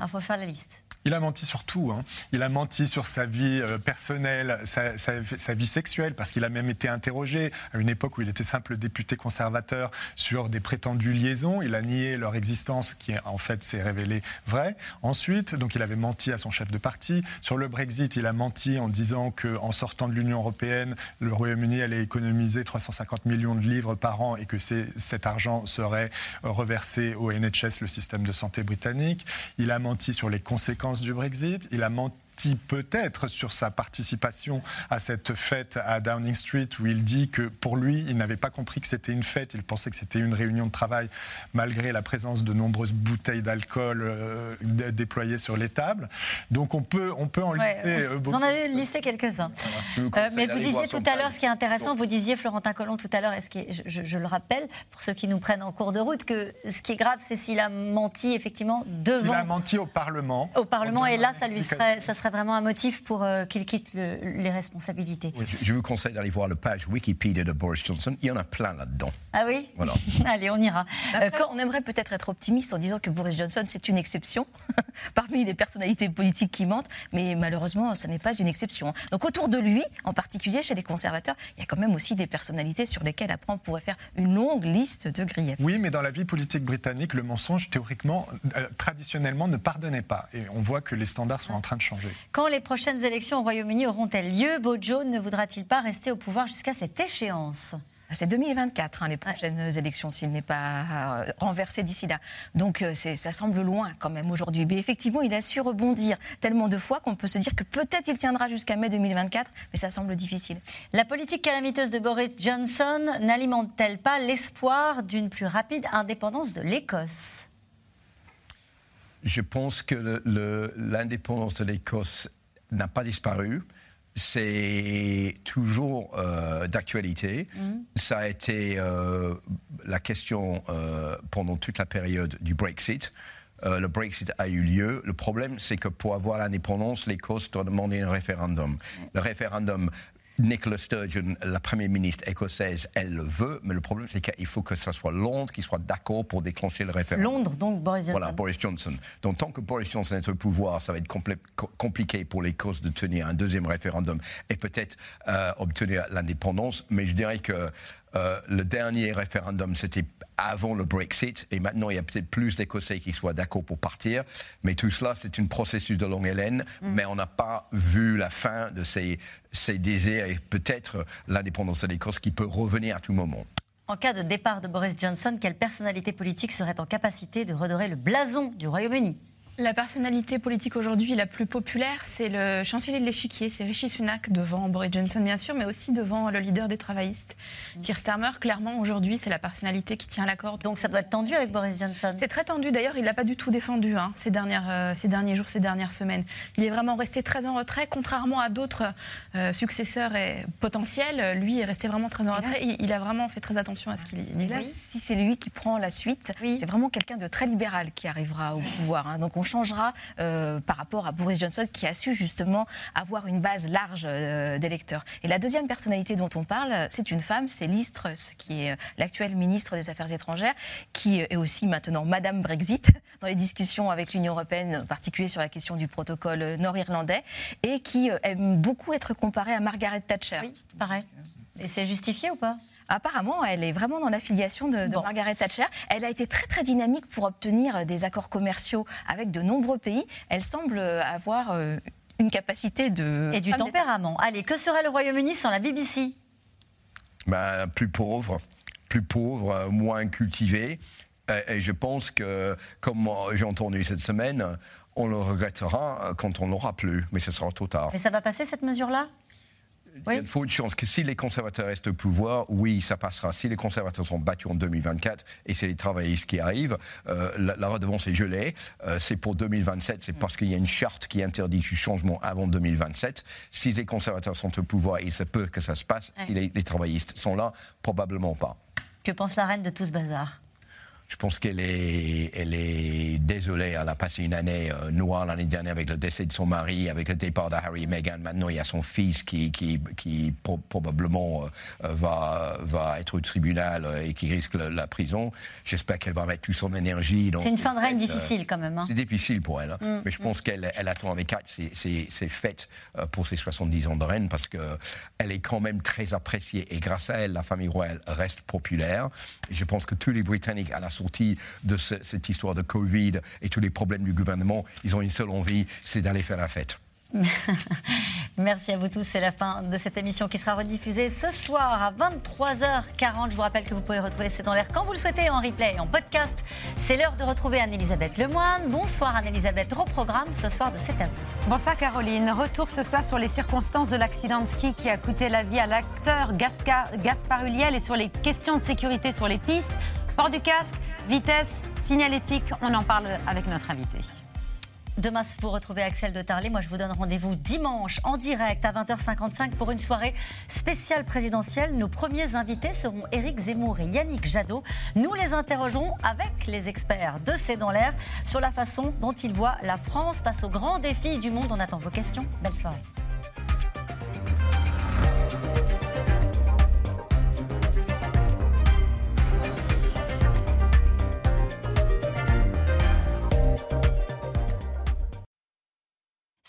Il faut faire la liste. Il a menti sur tout. Hein. Il a menti sur sa vie euh, personnelle, sa, vie sexuelle, parce qu'il a même été interrogé à une époque où il était simple député conservateur sur des prétendues liaisons. Il a nié leur existence, qui en fait s'est révélée vraie. Ensuite, donc il avait menti à son chef de parti. Sur le Brexit, il a menti en disant qu'en sortant de l'Union européenne, le Royaume-Uni allait économiser 350 millions de livres par an et que cet argent serait reversé au NHS, le système de santé britannique. Il a menti sur les conséquences du Brexit. Il a menti peut-être sur sa participation à cette fête à Downing Street où il dit que pour lui, il n'avait pas compris que c'était une fête, il pensait que c'était une réunion de travail malgré la présence de nombreuses bouteilles d'alcool euh, déployées sur les tables. Donc on peut, on peut en lister beaucoup. Vous en avez listé quelques-uns. Euh, mais vous disiez tout à l'heure, ce qui est intéressant, vous disiez, Florentin Collomb, tout à l'heure, que, je, je, le rappelle, pour ceux qui nous prennent en cours de route, que ce qui est grave, c'est s'il a menti effectivement devant... S'il a menti au Parlement. Au Parlement, et là, ça, lui serait, ça serait vraiment un motif pour euh, qu'il quitte les responsabilités. je, vous conseille d'aller voir le page Wikipédia de Boris Johnson. Il y en a plein là-dedans. Ah oui? Voilà. [laughs] Allez, on ira. Euh, on aimerait peut-être être optimiste en disant que Boris Johnson, c'est une exception [laughs] parmi les personnalités politiques qui mentent, mais malheureusement, ce n'est pas une exception. Donc autour de lui, en particulier chez les conservateurs, il y a quand même aussi des personnalités sur lesquelles après on pourrait faire une longue liste de griefs. Oui, mais dans la vie politique britannique, le mensonge, théoriquement, euh, traditionnellement, ne pardonnait pas. Et on voit que les standards sont en train de changer. Quand les prochaines élections au Royaume-Uni auront-elles lieu Bojo ne voudra-t-il pas rester au pouvoir jusqu'à cette échéance? Ah, c'est 2024, hein, les prochaines élections, s'il n'est pas euh, renversé d'ici là. Donc euh, ça semble loin quand même aujourd'hui. Mais effectivement, il a su rebondir tellement de fois qu'on peut se dire que peut-être il tiendra jusqu'à mai 2024, mais ça semble difficile. La politique calamiteuse de Boris Johnson n'alimente-t-elle pas l'espoir d'une plus rapide indépendance de l'Écosse? Je pense que l'indépendance de l'Écosse n'a pas disparu. C'est toujours euh, d'actualité. Mm. Ça a été euh, la question euh, pendant toute la période du Brexit. le Brexit a eu lieu. Le problème, c'est que pour avoir l'indépendance, l'Écosse doit demander un référendum. Le référendum Nicola Sturgeon, la première ministre écossaise, elle le veut, mais le problème c'est qu'il faut que ce soit Londres qui soit d'accord pour déclencher le référendum. Londres, donc Boris Johnson. Voilà, Boris Johnson. Donc tant que Boris Johnson est au pouvoir, ça va être compliqué pour l'Écosse de tenir un deuxième référendum et peut-être euh, obtenir l'indépendance. Mais je dirais que euh, le dernier référendum, c'était avant le Brexit, et maintenant il y a peut-être plus d'Écossais qui soient d'accord pour partir. Mais tout cela, c'est un processus de longue haleine, mm. mais on n'a pas vu la fin de ces, ces désirs et peut-être l'indépendance de l'Écosse qui peut revenir à tout moment. En cas de départ de Boris Johnson, quelle personnalité politique serait en capacité de redorer le blason du Royaume-Uni? La personnalité politique aujourd'hui la plus populaire, c'est le chancelier de l'échiquier, c'est Rishi Sunak, devant Boris Johnson bien sûr, mais aussi devant le leader des travaillistes. Mm. Keir Starmer, clairement, aujourd'hui, c'est la personnalité qui tient la corde. Donc ça doit être tendu avec Boris Johnson C'est très tendu, d'ailleurs, il l'a pas du tout défendu hein, ces, dernières, euh, ces derniers jours, ces dernières semaines. Il est vraiment resté très en retrait, contrairement à d'autres euh, successeurs et potentiels. Lui est resté vraiment très en retrait. Il, il, a vraiment fait très attention à ce qu'il disait. Si c'est lui qui prend la suite, c'est vraiment quelqu'un de très libéral qui arrivera au pouvoir. Hein. Donc on changera euh, par rapport à Boris Johnson qui a su justement avoir une base large euh, d'électeurs. Et la deuxième personnalité dont on parle, c'est une femme, c'est Liz Truss, qui est euh, l'actuelle ministre des Affaires étrangères, qui est aussi maintenant Madame Brexit [laughs] dans les discussions avec l'Union européenne, en particulier sur la question du protocole nord-irlandais, et qui aime beaucoup être comparée à Margaret Thatcher. Oui, pareil. Et c'est justifié ou pas? Apparemment, elle est vraiment dans l'affiliation de, de Margaret Thatcher. Elle a été très très dynamique pour obtenir des accords commerciaux avec de nombreux pays. Elle semble avoir euh, une capacité de... Et du tempérament. Allez, que serait le Royaume-Uni sans la BBC ben, Plus pauvre, plus pauvre, moins cultivé. Et, je pense que, comme j'ai entendu cette semaine, on le regrettera quand on n'aura plus, mais ce sera trop tard. Mais ça va passer cette mesure-là? Il de fortes chances que si les conservateurs restent au pouvoir, oui, ça passera. Si les conservateurs sont battus en 2024 et c'est les travaillistes qui arrivent, euh, la, redevance est gelée. Euh, c'est pour 2027, c'est parce qu'il y a une charte qui interdit du changement avant 2027. Si les conservateurs sont au pouvoir, il se peut que ça se passe. Si les, les travaillistes sont là, probablement pas. Que pense la reine de tout ce bazar? Je pense qu'elle est, elle est désolée. Elle a passé une année euh, noire l'année dernière avec le décès de son mari, avec le départ de Harry et Meghan. Maintenant, il y a son fils qui, qui, qui probablement euh, va, va être au tribunal euh, et qui risque la, prison. J'espère qu'elle va mettre toute son énergie. C'est une fin de règne difficile quand même. Hein. C'est difficile pour elle. Hein. Mm, Mais je pense mm. qu'elle elle attend avec hâte ses, fêtes pour ses 70 ans de reine parce qu'elle est quand même très appréciée. Et grâce à elle, la famille royale reste populaire. Et je pense que tous les Britanniques, à la sortie de cette histoire de Covid et tous les problèmes du gouvernement, ils ont une seule envie, c'est d'aller faire la fête. [laughs] Merci à vous tous. C'est la fin de cette émission qui sera rediffusée ce soir à 23h40. Je vous rappelle que vous pouvez retrouver C'est dans l'air quand vous le souhaitez en replay et en podcast. C'est l'heure de retrouver Anne-Elisabeth Lemoine. Bonsoir Anne-Elisabeth. Reprogramme ce soir de C'est à vous. Bonsoir Caroline. Retour ce soir sur les circonstances de l'accident de ski qui a coûté la vie à l'acteur Gaspard Huliel et sur les questions de sécurité sur les pistes. Port du casque, vitesse, signalétique, on en parle avec notre invité. Demain, vous retrouvez Axel de Tarlet. Moi, je vous donne rendez-vous dimanche en direct à 20h55 pour une soirée spéciale présidentielle. Nos premiers invités seront Éric Zemmour et Yannick Jadot. Nous les interrogerons avec les experts de C'est dans l'air sur la façon dont ils voient la France face aux grands défis du monde. On attend vos questions. Belle soirée.